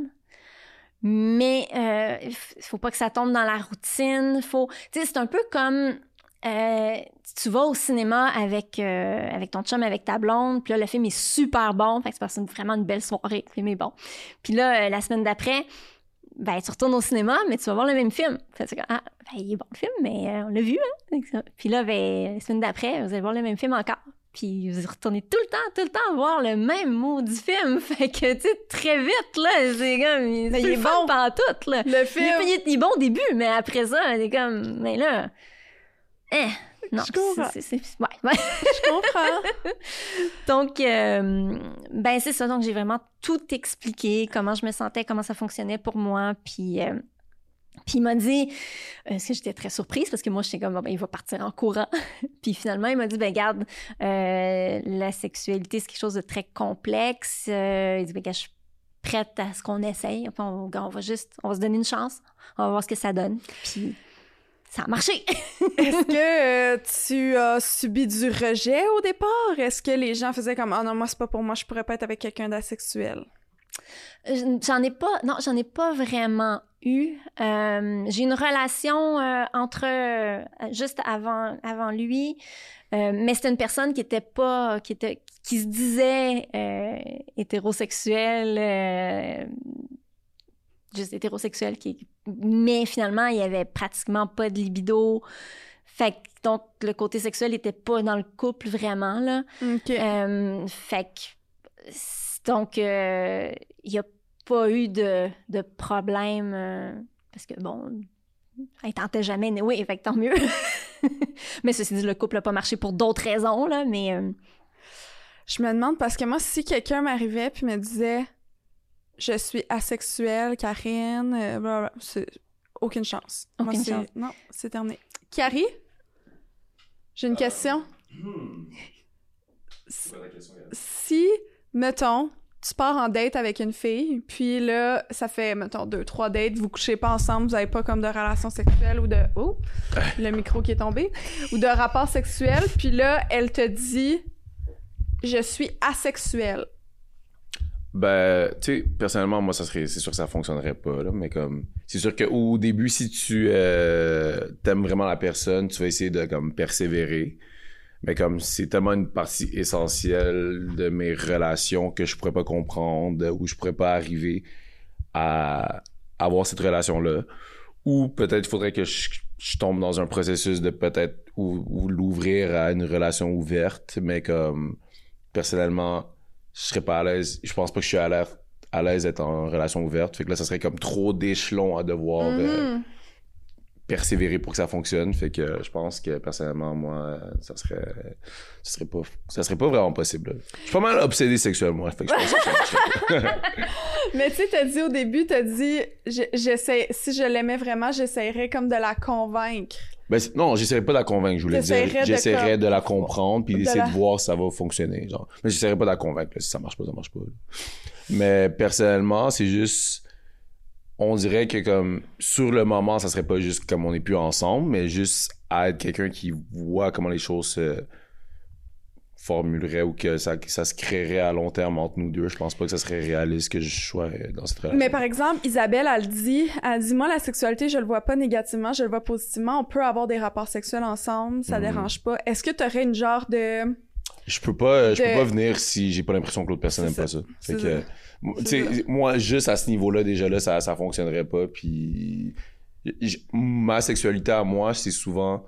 Mais euh, il f- faut pas que ça tombe dans la routine. Faut, tu sais, c'est un peu comme euh, tu vas au cinéma avec euh, avec ton chum, avec ta blonde, puis là le film est super bon, fait que que c'est vraiment une belle soirée, le film est bon. Puis là euh, la semaine d'après, ben tu retournes au cinéma, mais tu vas voir le même film. Fait que ah, ben, il est bon le film, mais euh, on l'a vu, hein. Puis là, ben, la semaine d'après, vous allez voir le même film encore. Puis vous retournez tout le temps, tout le temps voir le même mot du film. Fait que, tu sais, très vite, là, c'est comme, il, c'est il est bon. pantoute, là. Le Il est, film. il est- il est bon au début, mais après ça, c'est comme, mais là, eh, non, Je comprends. ouais, ouais. Je comprends. Donc, euh, ben c'est ça. Donc, j'ai vraiment tout expliqué, comment je me sentais, comment ça fonctionnait pour moi. Puis, euh, puis il m'a dit, euh, ce que j'étais très surprise parce que moi, j'étais comme, ben, il va partir en courant. puis finalement, il m'a dit, ben garde, euh, la sexualité, c'est quelque chose de très complexe. Euh, il dit, ben, je suis prête à ce qu'on essaye. On, va juste, on va se donner une chance. On va voir ce que ça donne. Puis ça a marché. Est-ce que euh, tu as subi du rejet au départ? Est-ce que les gens faisaient comme, ah non, moi, c'est pas pour moi, je pourrais pas être avec quelqu'un d'asexuel? J'en ai pas, non, j'en ai pas vraiment eu. Euh, j'ai une relation euh, entre euh, juste avant, avant lui, euh, mais c'était une personne qui était pas, qui était, qui se disait euh, hétérosexuelle, euh, juste hétérosexuelle, qui, mais finalement il y avait pratiquement pas de libido. Fait que, donc le côté sexuel était pas dans le couple vraiment là. Euh, fait que, donc, il n'y a pas eu de, de problème euh, parce que, bon, elle tentait jamais. mais Oui, fait que tant mieux. mais ceci dit, le couple n'a pas marché pour d'autres raisons, là, mais euh, Je me demande parce que moi, si quelqu'un m'arrivait puis me disait je suis asexuelle, Karine, euh, c'est aucune chance. Moi, Aucune c'est- chance. Non, c'est terminé. Carrie, j'ai une question. Si, mettons, tu pars en date avec une fille, puis là, ça fait, mettons, deux, trois dates, vous couchez pas ensemble, vous avez pas comme de relation sexuelle ou de... Oh, le micro qui est tombé. Ou de rapport sexuel, puis là, elle te dit « Je suis asexuelle Ben, tu sais, personnellement, moi, ça serait, c'est sûr que ça fonctionnerait pas, mais comme, c'est sûr qu'au début, si tu euh, t'aimes vraiment la personne, tu vas essayer de, comme, persévérer. Mais comme, c'est tellement une partie essentielle de mes relations que je pourrais pas comprendre, ou je pourrais pas arriver à avoir cette relation-là. Ou peut-être faudrait que je, tombe dans un processus de peut-être ou, ou l'ouvrir à une relation ouverte, mais comme, personnellement, je serais pas à l'aise. Je pense pas que je suis à l'aise d'être en relation ouverte. Fait que là, ça serait comme trop d'échelons à devoir euh, Mhm. Persévérer pour que ça fonctionne. Fait que je pense que personnellement, moi, ça serait, ça serait pas, ça serait pas vraiment possible. là. Je suis pas mal obsédé sexuellement. Fait que je pense que ça marcherait pas. Mais tu sais, t'as dit au début, t'as dit je- j'essaie, si je l'aimais vraiment, j'essaierais comme de la convaincre. Ben, non, j'essaierais pas de la convaincre. Je voulais dire, de j'essaierais comme- de la comprendre puis de d'essayer la- de voir si ça va fonctionner. Genre. Mais j'essaierais pas de la convaincre. là. Si ça marche pas, ça marche pas. là. Mais personnellement, c'est juste, on dirait que comme sur le moment, ça serait pas juste comme on est plus ensemble, mais juste à être quelqu'un qui voit comment les choses se formuleraient ou que ça, que ça se créerait à long terme entre nous deux. Je pense pas que ça serait réaliste que je sois dans cette relation. Mais par exemple, Isabelle, elle dit, elle dit, moi, la sexualité, je le vois pas négativement, je le vois positivement. On peut avoir des rapports sexuels ensemble, ça Mhm. dérange pas. Est-ce que t'aurais une genre de... Je peux pas, je de- peux pas venir si j'ai pas l'impression que l'autre personne C'est n'aime pas ça. Fait C'est que, ça. Moi, juste à ce niveau-là, déjà là, ça, ça fonctionnerait pas. Puis, j- ma sexualité à moi, c'est souvent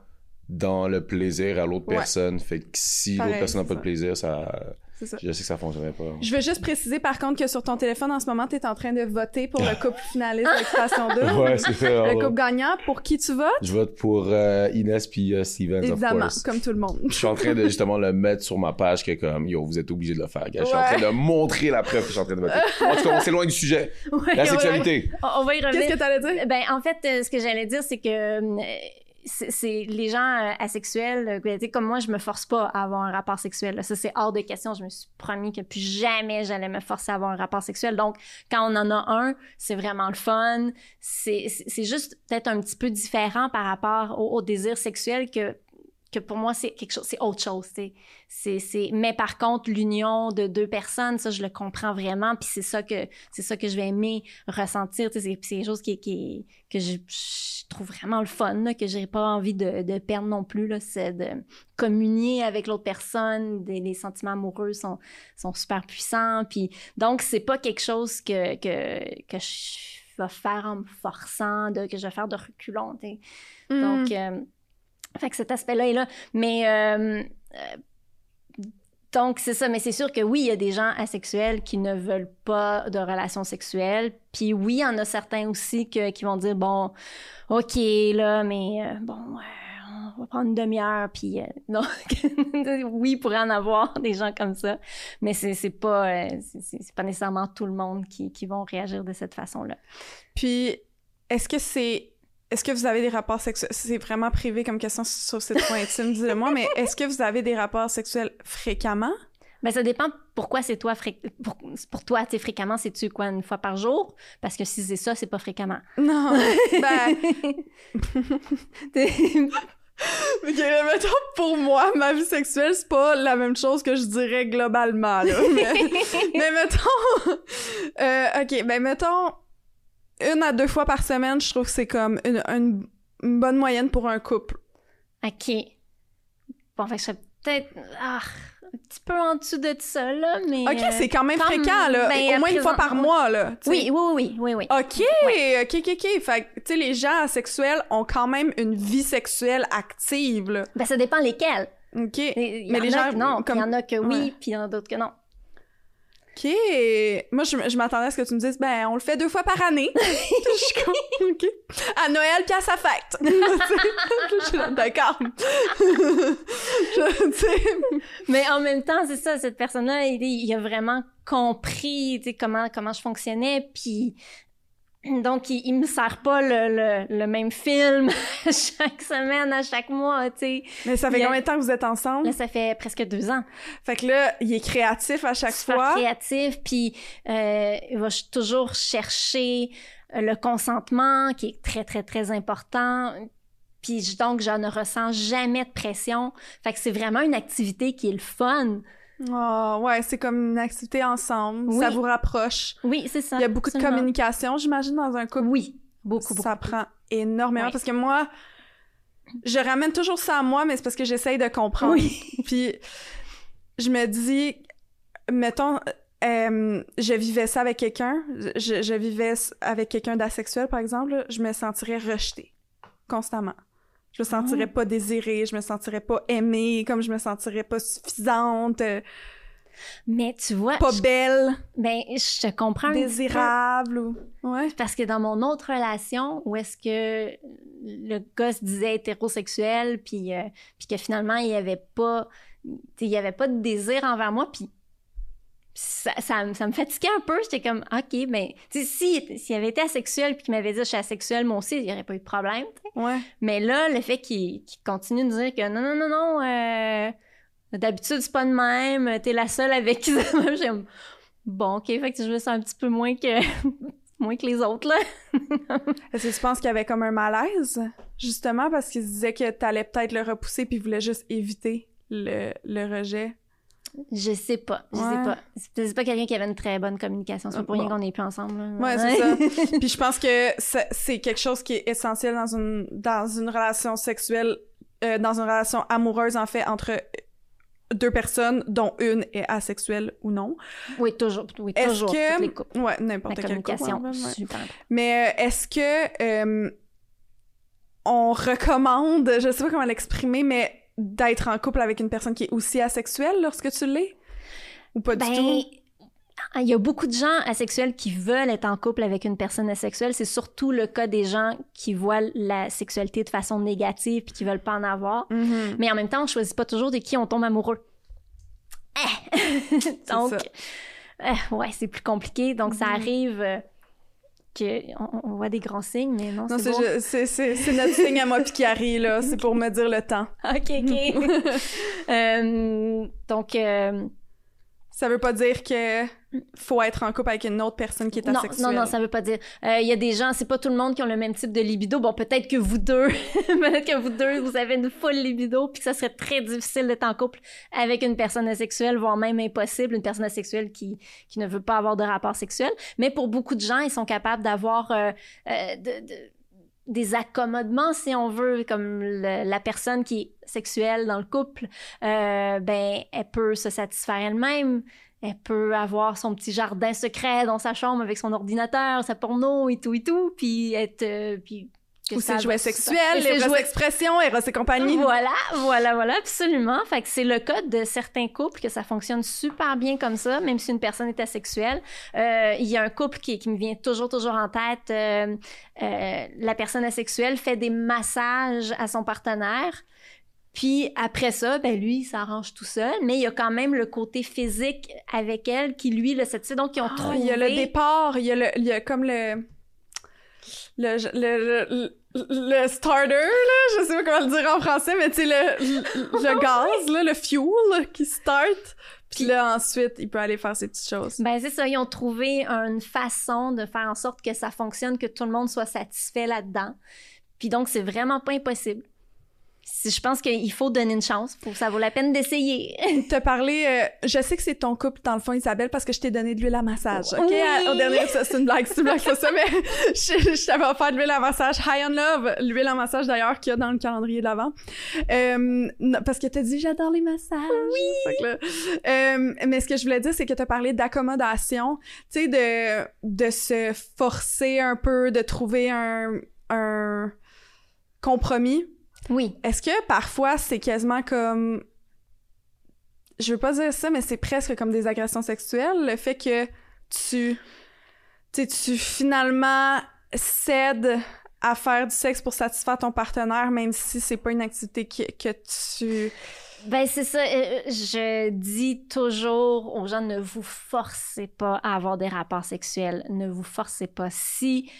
dans le plaisir à l'autre Ouais. personne. Fait que si l'autre personne n'a pas de plaisir, ça, ça. Je sais que ça fonctionnerait pas. Je veux juste préciser par contre que sur ton téléphone en ce moment, tu es en train de voter pour le couple finaliste d'Occupation 2. Ouais, c'est ça. Le couple gagnant, pour qui tu votes? Je vote pour euh, Inès puis euh, Stevens, of Évidemment, course. comme tout le monde. Je suis en train de justement le mettre sur ma page que comme yo vous êtes obligé de le faire. gars. Je suis en train de montrer la preuve que je suis en train de voter. En tout cas, on s'éloigne du sujet. Ouais, La sexualité. On, va y revenir. Qu'est-ce que t'allais dire? Ben, en fait, euh, ce que j'allais dire, c'est que euh, c'est les gens euh, asexuels, euh, comme moi, je me force pas à avoir un rapport sexuel. Ça, c'est hors de question. Je me suis promis que plus jamais j'allais me forcer à avoir un rapport sexuel. Donc, quand on en a un, c'est vraiment le fun. C'est juste peut-être un petit peu différent par rapport au désir sexuel que que pour moi c'est quelque chose c'est autre chose c'est c'est mais par contre l'union de deux personnes ça je le comprends vraiment puis c'est ça que c'est ça que je vais aimer ressentir c'est c'est quelque chose qui qui que je, je trouve vraiment le fun là, que j'ai pas envie de, de perdre non plus là c'est de communier avec l'autre personne des, les sentiments amoureux sont sont super puissants puis donc c'est pas quelque chose que que que je vais faire en me forçant de que je vais faire de reculons. Hmm. donc euh, fait que cet aspect-là est là. Mais euh, euh, donc c'est ça. Mais c'est sûr que oui, il y a des gens asexuels qui ne veulent pas de relations sexuelles. Puis oui, il y en a certains aussi que, qui vont dire bon, ok là, mais euh, bon. euh, on va prendre une demi-heure, puis non, oui, il pourrait en avoir des gens comme ça, mais c'est c'est pas, c'est pas nécessairement tout le monde qui, qui vont réagir de cette façon-là. Puis, est-ce que c'est. Est-ce que vous avez des rapports sexuels? C'est vraiment privé comme question sur c'est trop intime, dis-le moi, mais est-ce que vous avez des rapports sexuels fréquemment? Ben, ça dépend pourquoi c'est toi, fré- pour, pour toi, tu fréquemment, c'est-tu quoi, une fois par jour? Parce que si c'est ça, c'est pas fréquemment. Non. ben, ok, mettons, pour moi, ma vie sexuelle, c'est pas la même chose que je dirais globalement, là. Mais, mais mettons. euh, ok, ben, mettons, une à deux fois par semaine, je trouve que c'est comme une, une- une bonne moyenne pour un couple. OK. Bon, fait que je serais peut-être ah, un petit peu en dessous de ça, là, mais... Ok, euh, c'est quand même comme- fréquent, là. ben, Au moins une fois par mois, là. Oui, oui, oui, oui, oui. OK, OK, OK, OK. Fait que, tu sais, les gens asexuels ont quand même une vie sexuelle active, là. Ben, ça dépend lesquels. OK. Il y Mais en les a gens, que non, comme- il y en a que oui, puis il y en a d'autres que non. OK. Moi, je, je m'attendais à ce que tu me dises, ben, on le fait deux fois par année. je suis comme, OK. À Noël puis à sa fête. Je suis là, D'accord. Mais en même temps, c'est ça, cette personne-là, il, il a vraiment compris tu sais, comment, comment je fonctionnais, puis donc il, il me sert pas le, le, le même film chaque semaine, à chaque mois, tu sais. Mais ça fait Il combien de temps que vous êtes ensemble? Là, ça fait presque deux ans. Fait que là, il est créatif à chaque Super fois? créatif, puis euh, il va toujours chercher euh, le consentement, qui est très, très, très important. Puis donc, je ne ressens jamais de pression. Fait que c'est vraiment une activité qui est le fun. Oh, ouais, c'est comme une activité ensemble. Oui. Ça vous rapproche. Oui, c'est ça. Il y a beaucoup de communication, j'imagine, dans un couple. Oui, beaucoup, beaucoup. Ça prend énormément Oui. parce que moi, je ramène toujours ça à moi, mais c'est parce que j'essaye de comprendre. Oui. Puis je me dis, mettons, euh, je vivais ça avec quelqu'un, je, je vivais avec quelqu'un d'asexuel, par exemple, je me sentirais rejetée constamment. Je me sentirais pas désirée, je me sentirais pas aimée, comme je me sentirais pas suffisante, euh, Mais tu vois, pas je, belle, ben, je te comprends. désirable ou... Ouais. Parce que dans mon autre relation, où est-ce que le gars se disait hétérosexuel, puis, euh, puis que finalement, il n'y avait pas... Il y avait pas de désir envers moi, puis ça, ça, me- ça me fatiguait un peu. J'étais comme, OK, ben, tu si, s'il avait été asexuel puis qu'il m'avait dit je suis asexuel, moi aussi, il n'y aurait pas eu de problème. Ouais. Mais là, le fait qu'il continue de dire que non, non, non, non, euh, d'habitude, c'est pas de même, t'es la seule avec qui ça va. J'ai comme, bon, OK, fait que je me sens un petit peu moins que, moins que les autres, là. Est-ce que tu penses qu'il y avait comme un malaise, justement, parce qu'il se disait que t'allais peut-être le repousser puis il voulait juste éviter le, le rejet? Je sais pas, je Ouais. sais pas. C'est pas quelqu'un qui avait une très bonne communication. C'est pas pour rien qu'on n'est plus ensemble. là. Ouais, c'est ça. Puis je pense que c'est quelque chose qui est essentiel dans une, dans une relation sexuelle, euh, dans une relation amoureuse, en fait, entre deux personnes, dont une est asexuelle ou non. Oui, toujours. Oui, Est-ce toujours. que- Toutes les couples. Ouais, n'importe quel couple. communication, ouais. super. Mais euh, est-ce que euh, on recommande, je sais pas comment l'exprimer, mais d'être en couple avec une personne qui est aussi asexuelle lorsque tu l'es? Ou pas du Ben, tout? il y a beaucoup de gens asexuels qui veulent être en couple avec une personne asexuelle. C'est surtout le cas des gens qui voient la sexualité de façon négative puis qui veulent pas en avoir. Mhm. Mais en même temps, on choisit pas toujours de qui on tombe amoureux. Eh! Donc, eh, ouais, c'est plus compliqué. Donc, ça Mhm. arrive que on, on voit des grands signes, mais non, Non, c'est ju- c'est c'est- c'est notre signe à moi puis Carrie, là. C'est pour me dire le temps. OK, OK. Euh, donc, euh, Ça veut pas dire que faut être en couple avec une autre personne qui est non, asexuelle. non, non, ça veut pas dire. Euh, Il y a des gens, c'est pas tout le monde qui ont le même type de libido. Bon, peut-être que vous deux, peut-être que vous deux, vous avez une full libido, puis ça serait très difficile d'être en couple avec une personne asexuelle, voire même impossible, une personne asexuelle qui, qui ne veut pas avoir de rapport sexuel. Mais pour beaucoup de gens, ils sont capables d'avoir euh, euh, de- de- des accommodements, si on veut, comme la personne qui est sexuelle dans le couple, euh, ben, elle peut se satisfaire elle-même. Elle peut avoir son petit jardin secret dans sa chambre avec son ordinateur, sa porno et tout et tout, puis être... euh, Ou ses jouets sexuels, les jouets- expressions, Eros et compagnie. Voilà, voilà, voilà, absolument. Fait que c'est le cas de certains couples que ça fonctionne super bien comme ça, même si une personne est asexuelle. Euh, il y a un couple qui, qui me vient toujours, toujours en tête. euh, euh, la personne asexuelle fait des massages à son partenaire. Puis après ça, ben lui, il s'arrange tout seul, mais il y a quand même le côté physique avec elle qui, lui, le satisfait. Donc, ils ont Ah, trouvé... Il y a le départ, il y a, le, il y a comme le... Le, le, le, le starter, là, je sais pas comment le dire en français, mais tu sais, le, le, gaz, là, le fuel qui start. Puis là, ensuite, il peut aller faire ses petites choses. Ben c'est ça, ils ont trouvé une façon de faire en sorte que ça fonctionne, que tout le monde soit satisfait là-dedans. Puis donc, c'est vraiment pas impossible. Je pense qu'il faut donner une chance, faut, ça vaut la peine d'essayer. Te parler, euh, je sais que c'est ton couple dans le fond, Isabelle, parce que je t'ai donné de l'huile à massage, ok? Oui. À- Au dernier, c'est une blague, c'est une blague, c'est ça, mais je, je t'avais offert de l'huile à massage High on Love, l'huile à massage d'ailleurs qu'il y a dans le calendrier de l'avant. Euh, parce que t'as dit j'adore les massages. Oui. euh, mais ce que je voulais dire, c'est que t'as parlé d'accommodation, tu sais, de, de se forcer un peu, de trouver un, un compromis. Oui. Est-ce que parfois c'est quasiment comme je veux pas dire ça mais c'est presque comme des agressions sexuelles le fait que tu tu finalement cèdes à faire du sexe pour satisfaire ton partenaire même si c'est pas une activité que, que tu Ben c'est ça, euh, je dis toujours aux gens, ne vous forcez pas à avoir des rapports sexuels. Ne vous forcez pas. Si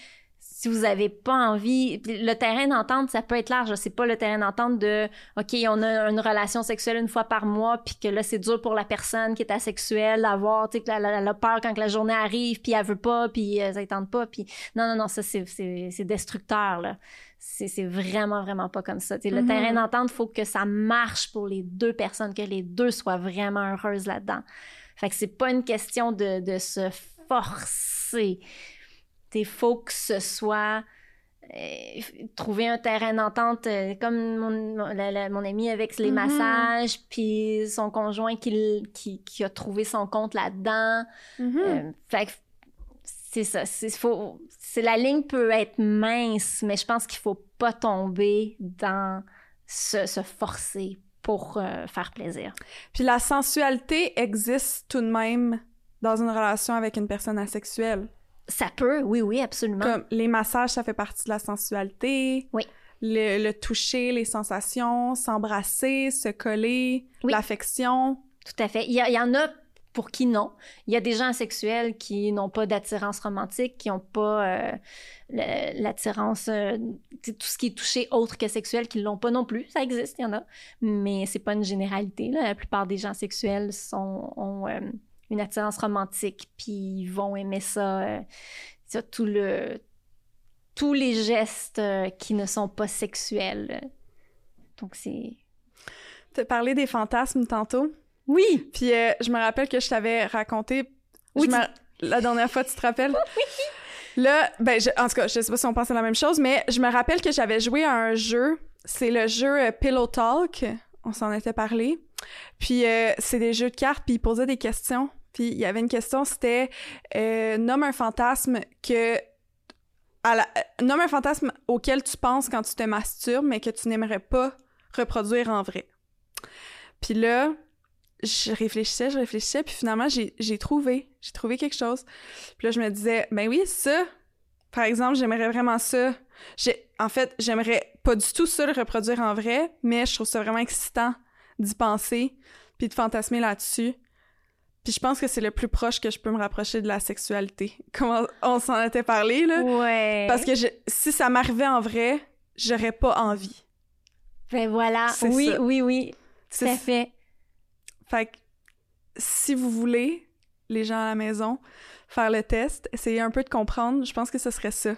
si vous avez pas envie, le terrain d'entente, ça peut être large. C'est pas le terrain d'entente de, OK, on a une relation sexuelle une fois par mois, puis que là, c'est dur pour la personne qui est asexuelle d'avoir, tu sais, qu'elle a, elle a peur quand que la journée arrive, puis elle veut pas, puis euh, ça ne tente pas. Puis non, non, non, ça, c'est- destructeur, là. C'est c'est vraiment, vraiment pas comme ça. Le Mhm. terrain d'entente, il faut que ça marche pour les deux personnes, que les deux soient vraiment heureuses là-dedans. Fait que c'est pas une question de, de se forcer. Il faut que ce soit euh, trouver un terrain d'entente euh, comme mon, mon, la- la- mon ami avec les Mhm. massages, puis son conjoint qui, qui, qui a trouvé son compte là-dedans. Euh, fait que c'est ça. C'est, faut, c'est, la ligne peut être mince, mais je pense qu'il faut pas tomber dans se, se forcer pour faire plaisir. puis la sensualité existe tout de même dans une relation avec une personne asexuelle Ça peut, oui, oui, absolument. comme les massages ça fait partie de la sensualité Oui. le, le toucher les sensations s'embrasser se coller Oui. l'affection Tout à fait. Il y, a- il y en a pour qui non. Il y a des gens asexuels qui n'ont pas d'attirance romantique, qui n'ont pas euh, l'attirance, euh, tout ce qui est touché autre que sexuel, qui l'ont pas non plus. Ça existe, il y en a. Mais c'est pas une généralité. là. La plupart des gens sexuels sont, ont euh, une attirance romantique, puis ils vont aimer ça, euh, ça, tout le, tous les gestes euh, qui ne sont pas sexuels. Donc c'est... T'as parlé des fantasmes tantôt? Oui! Puis euh, je me rappelle que je t'avais raconté. Oui, je La dernière fois, tu te rappelles? oui. Là, ben, je- en tout cas, je sais pas si on pense à la même chose, mais je me rappelle que j'avais joué à un jeu. C'est le jeu Pillow Talk. On s'en était parlé. Puis euh, c'est des jeux de cartes, puis ils posaient des questions. Puis il y avait une question, c'était euh, nomme un fantasme que euh, nomme un fantasme auquel tu penses quand tu te masturbes, mais que tu n'aimerais pas reproduire en vrai. Puis là, je réfléchissais, je réfléchissais, puis finalement, j'ai trouvé. J'ai trouvé quelque chose. Puis là, je me disais, ben oui, ça, par exemple, j'aimerais vraiment ça. En fait, j'aimerais pas du tout ça le reproduire en vrai, mais je trouve ça vraiment excitant d'y penser, puis de fantasmer là-dessus. Puis je pense que c'est le plus proche que je peux me rapprocher de la sexualité. Comme on, s'en était parlé, là. Ouais. Parce que je- si ça m'arrivait en vrai, j'aurais pas envie. Ben voilà. Oui, ça. oui, oui. Tout C'est à fait. Fait que si vous voulez, les gens à la maison, faire le test, essayer un peu de comprendre, je pense que ce serait ça.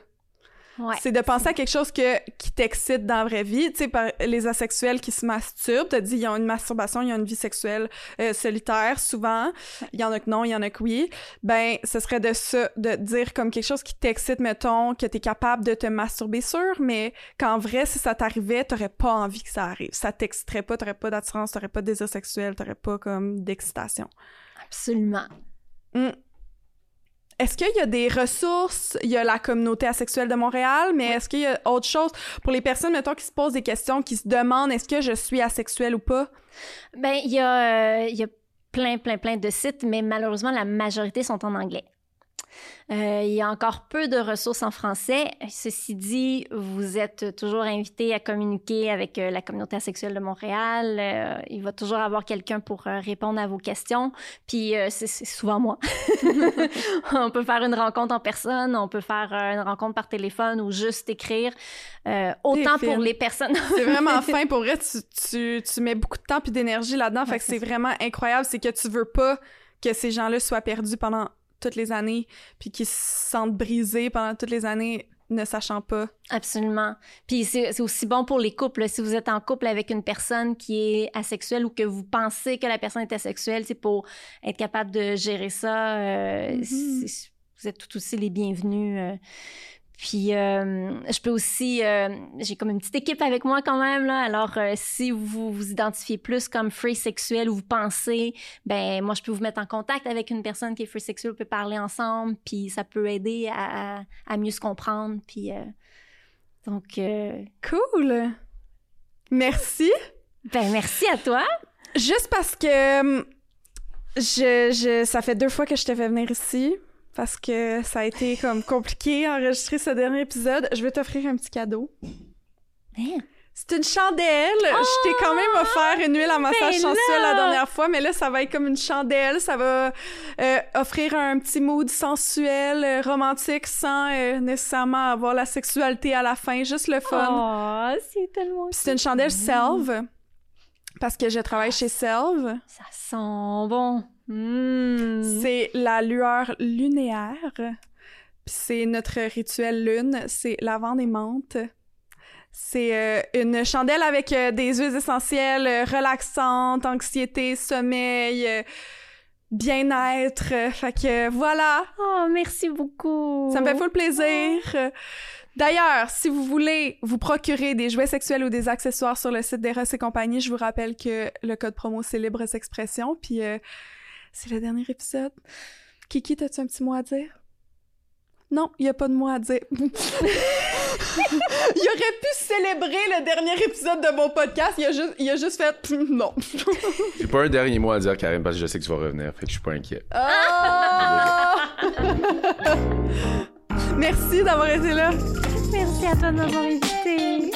Ouais. C'est de penser à quelque chose que, qui t'excite dans la vraie vie. Tu sais, par les asexuels qui se masturbent, t'as dit, ils ont une masturbation, ils ont une vie sexuelle euh, solitaire, souvent. Il y en a que non, il y en a que oui. Ben, ce serait de de dire comme quelque chose qui t'excite, mettons, que t'es capable de te masturber sur, mais qu'en vrai, si ça t'arrivait, t'aurais pas envie que ça arrive. Ça t'exciterait pas, t'aurais pas d'attirance, t'aurais pas de désir sexuel, t'aurais pas comme d'excitation. Absolument. Hmm. Est-ce qu'il y a des ressources? Il y a la communauté asexuelle de Montréal, mais est-ce qu'il y a autre chose? Pour les personnes, mettons, qui se posent des questions, qui se demandent est-ce que je suis asexuelle ou pas? Ben, il y, a, euh, il y a plein, plein, plein de sites, mais malheureusement, la majorité sont en anglais. Euh, il y a encore peu de ressources en français. Ceci dit, vous êtes toujours invité à communiquer avec euh, la communauté asexuelle de Montréal. Euh, il va toujours avoir quelqu'un pour répondre à vos questions. Puis euh, c'est souvent moi. on peut faire une rencontre en personne, on peut faire une rencontre par téléphone ou juste écrire. Autant pour les personnes. C'est vraiment fin. Pour vrai, tu, tu, tu mets beaucoup de temps puis d'énergie là-dedans. fait que c'est c'est vraiment incroyable. C'est que tu veux pas que ces gens-là soient perdus pendant toutes les années puis qu'ils se sentent brisés pendant toutes les années ne sachant pas. Absolument. Puis c'est aussi bon pour les couples. Si vous êtes en couple avec une personne qui est asexuelle ou que vous pensez que la personne est asexuelle, c'est pour être capable de gérer ça. euh, Mhm. c'est- Vous êtes tout aussi les bienvenus. euh. Puis euh, je peux aussi, euh, j'ai comme une petite équipe avec moi quand même là. Alors euh, si vous vous identifiez plus comme free sexuel ou vous pensez, ben moi je peux vous mettre en contact avec une personne qui est free sexuelle, on peut parler ensemble, puis ça peut aider à, à- à mieux se comprendre. Puis donc Cool! Merci! ben merci à toi. Juste parce que hum, je, je, ça fait deux fois que je t'ai fait venir ici. Parce que ça a été comme compliqué enregistrer ce dernier épisode. Je vais t'offrir un petit cadeau. Hein? C'est une chandelle. je t'ai quand même offert une huile à massage sensuel là! la dernière fois, mais là, ça va être comme une chandelle. Ça va euh, offrir un petit mood sensuel, euh, romantique, sans euh, nécessairement avoir la sexualité à la fin. Juste le fun. Oh, c'est tellement. C'est une chandelle Selve. Parce que je travaille chez Selve. Ça sent bon. Mm. C'est la lueur lunaire. Puis c'est notre rituel lune. C'est lavande et menthe. C'est euh, une chandelle avec euh, des huiles essentielles euh, relaxantes, anxiété, sommeil, bien-être. Fait que voilà, Oh, merci beaucoup. ça me fait full plaisir. D'ailleurs, si vous voulez vous procurer des jouets sexuels ou des accessoires sur le site d'Eros et compagnie, je vous rappelle que le code promo, c'est libre expression. Puis euh, c'est le dernier épisode. Kiki, t'as-tu un petit mot à dire? Non, il n'y a pas de mot à dire. il aurait pu célébrer le dernier épisode de mon podcast. Il a juste, il a juste fait non. J'ai pas un dernier mot à dire, Karine, parce que je sais que tu vas revenir. Fait que je suis pas inquiet. Ah! Merci d'avoir été là. Merci à toi de m'avoir invité.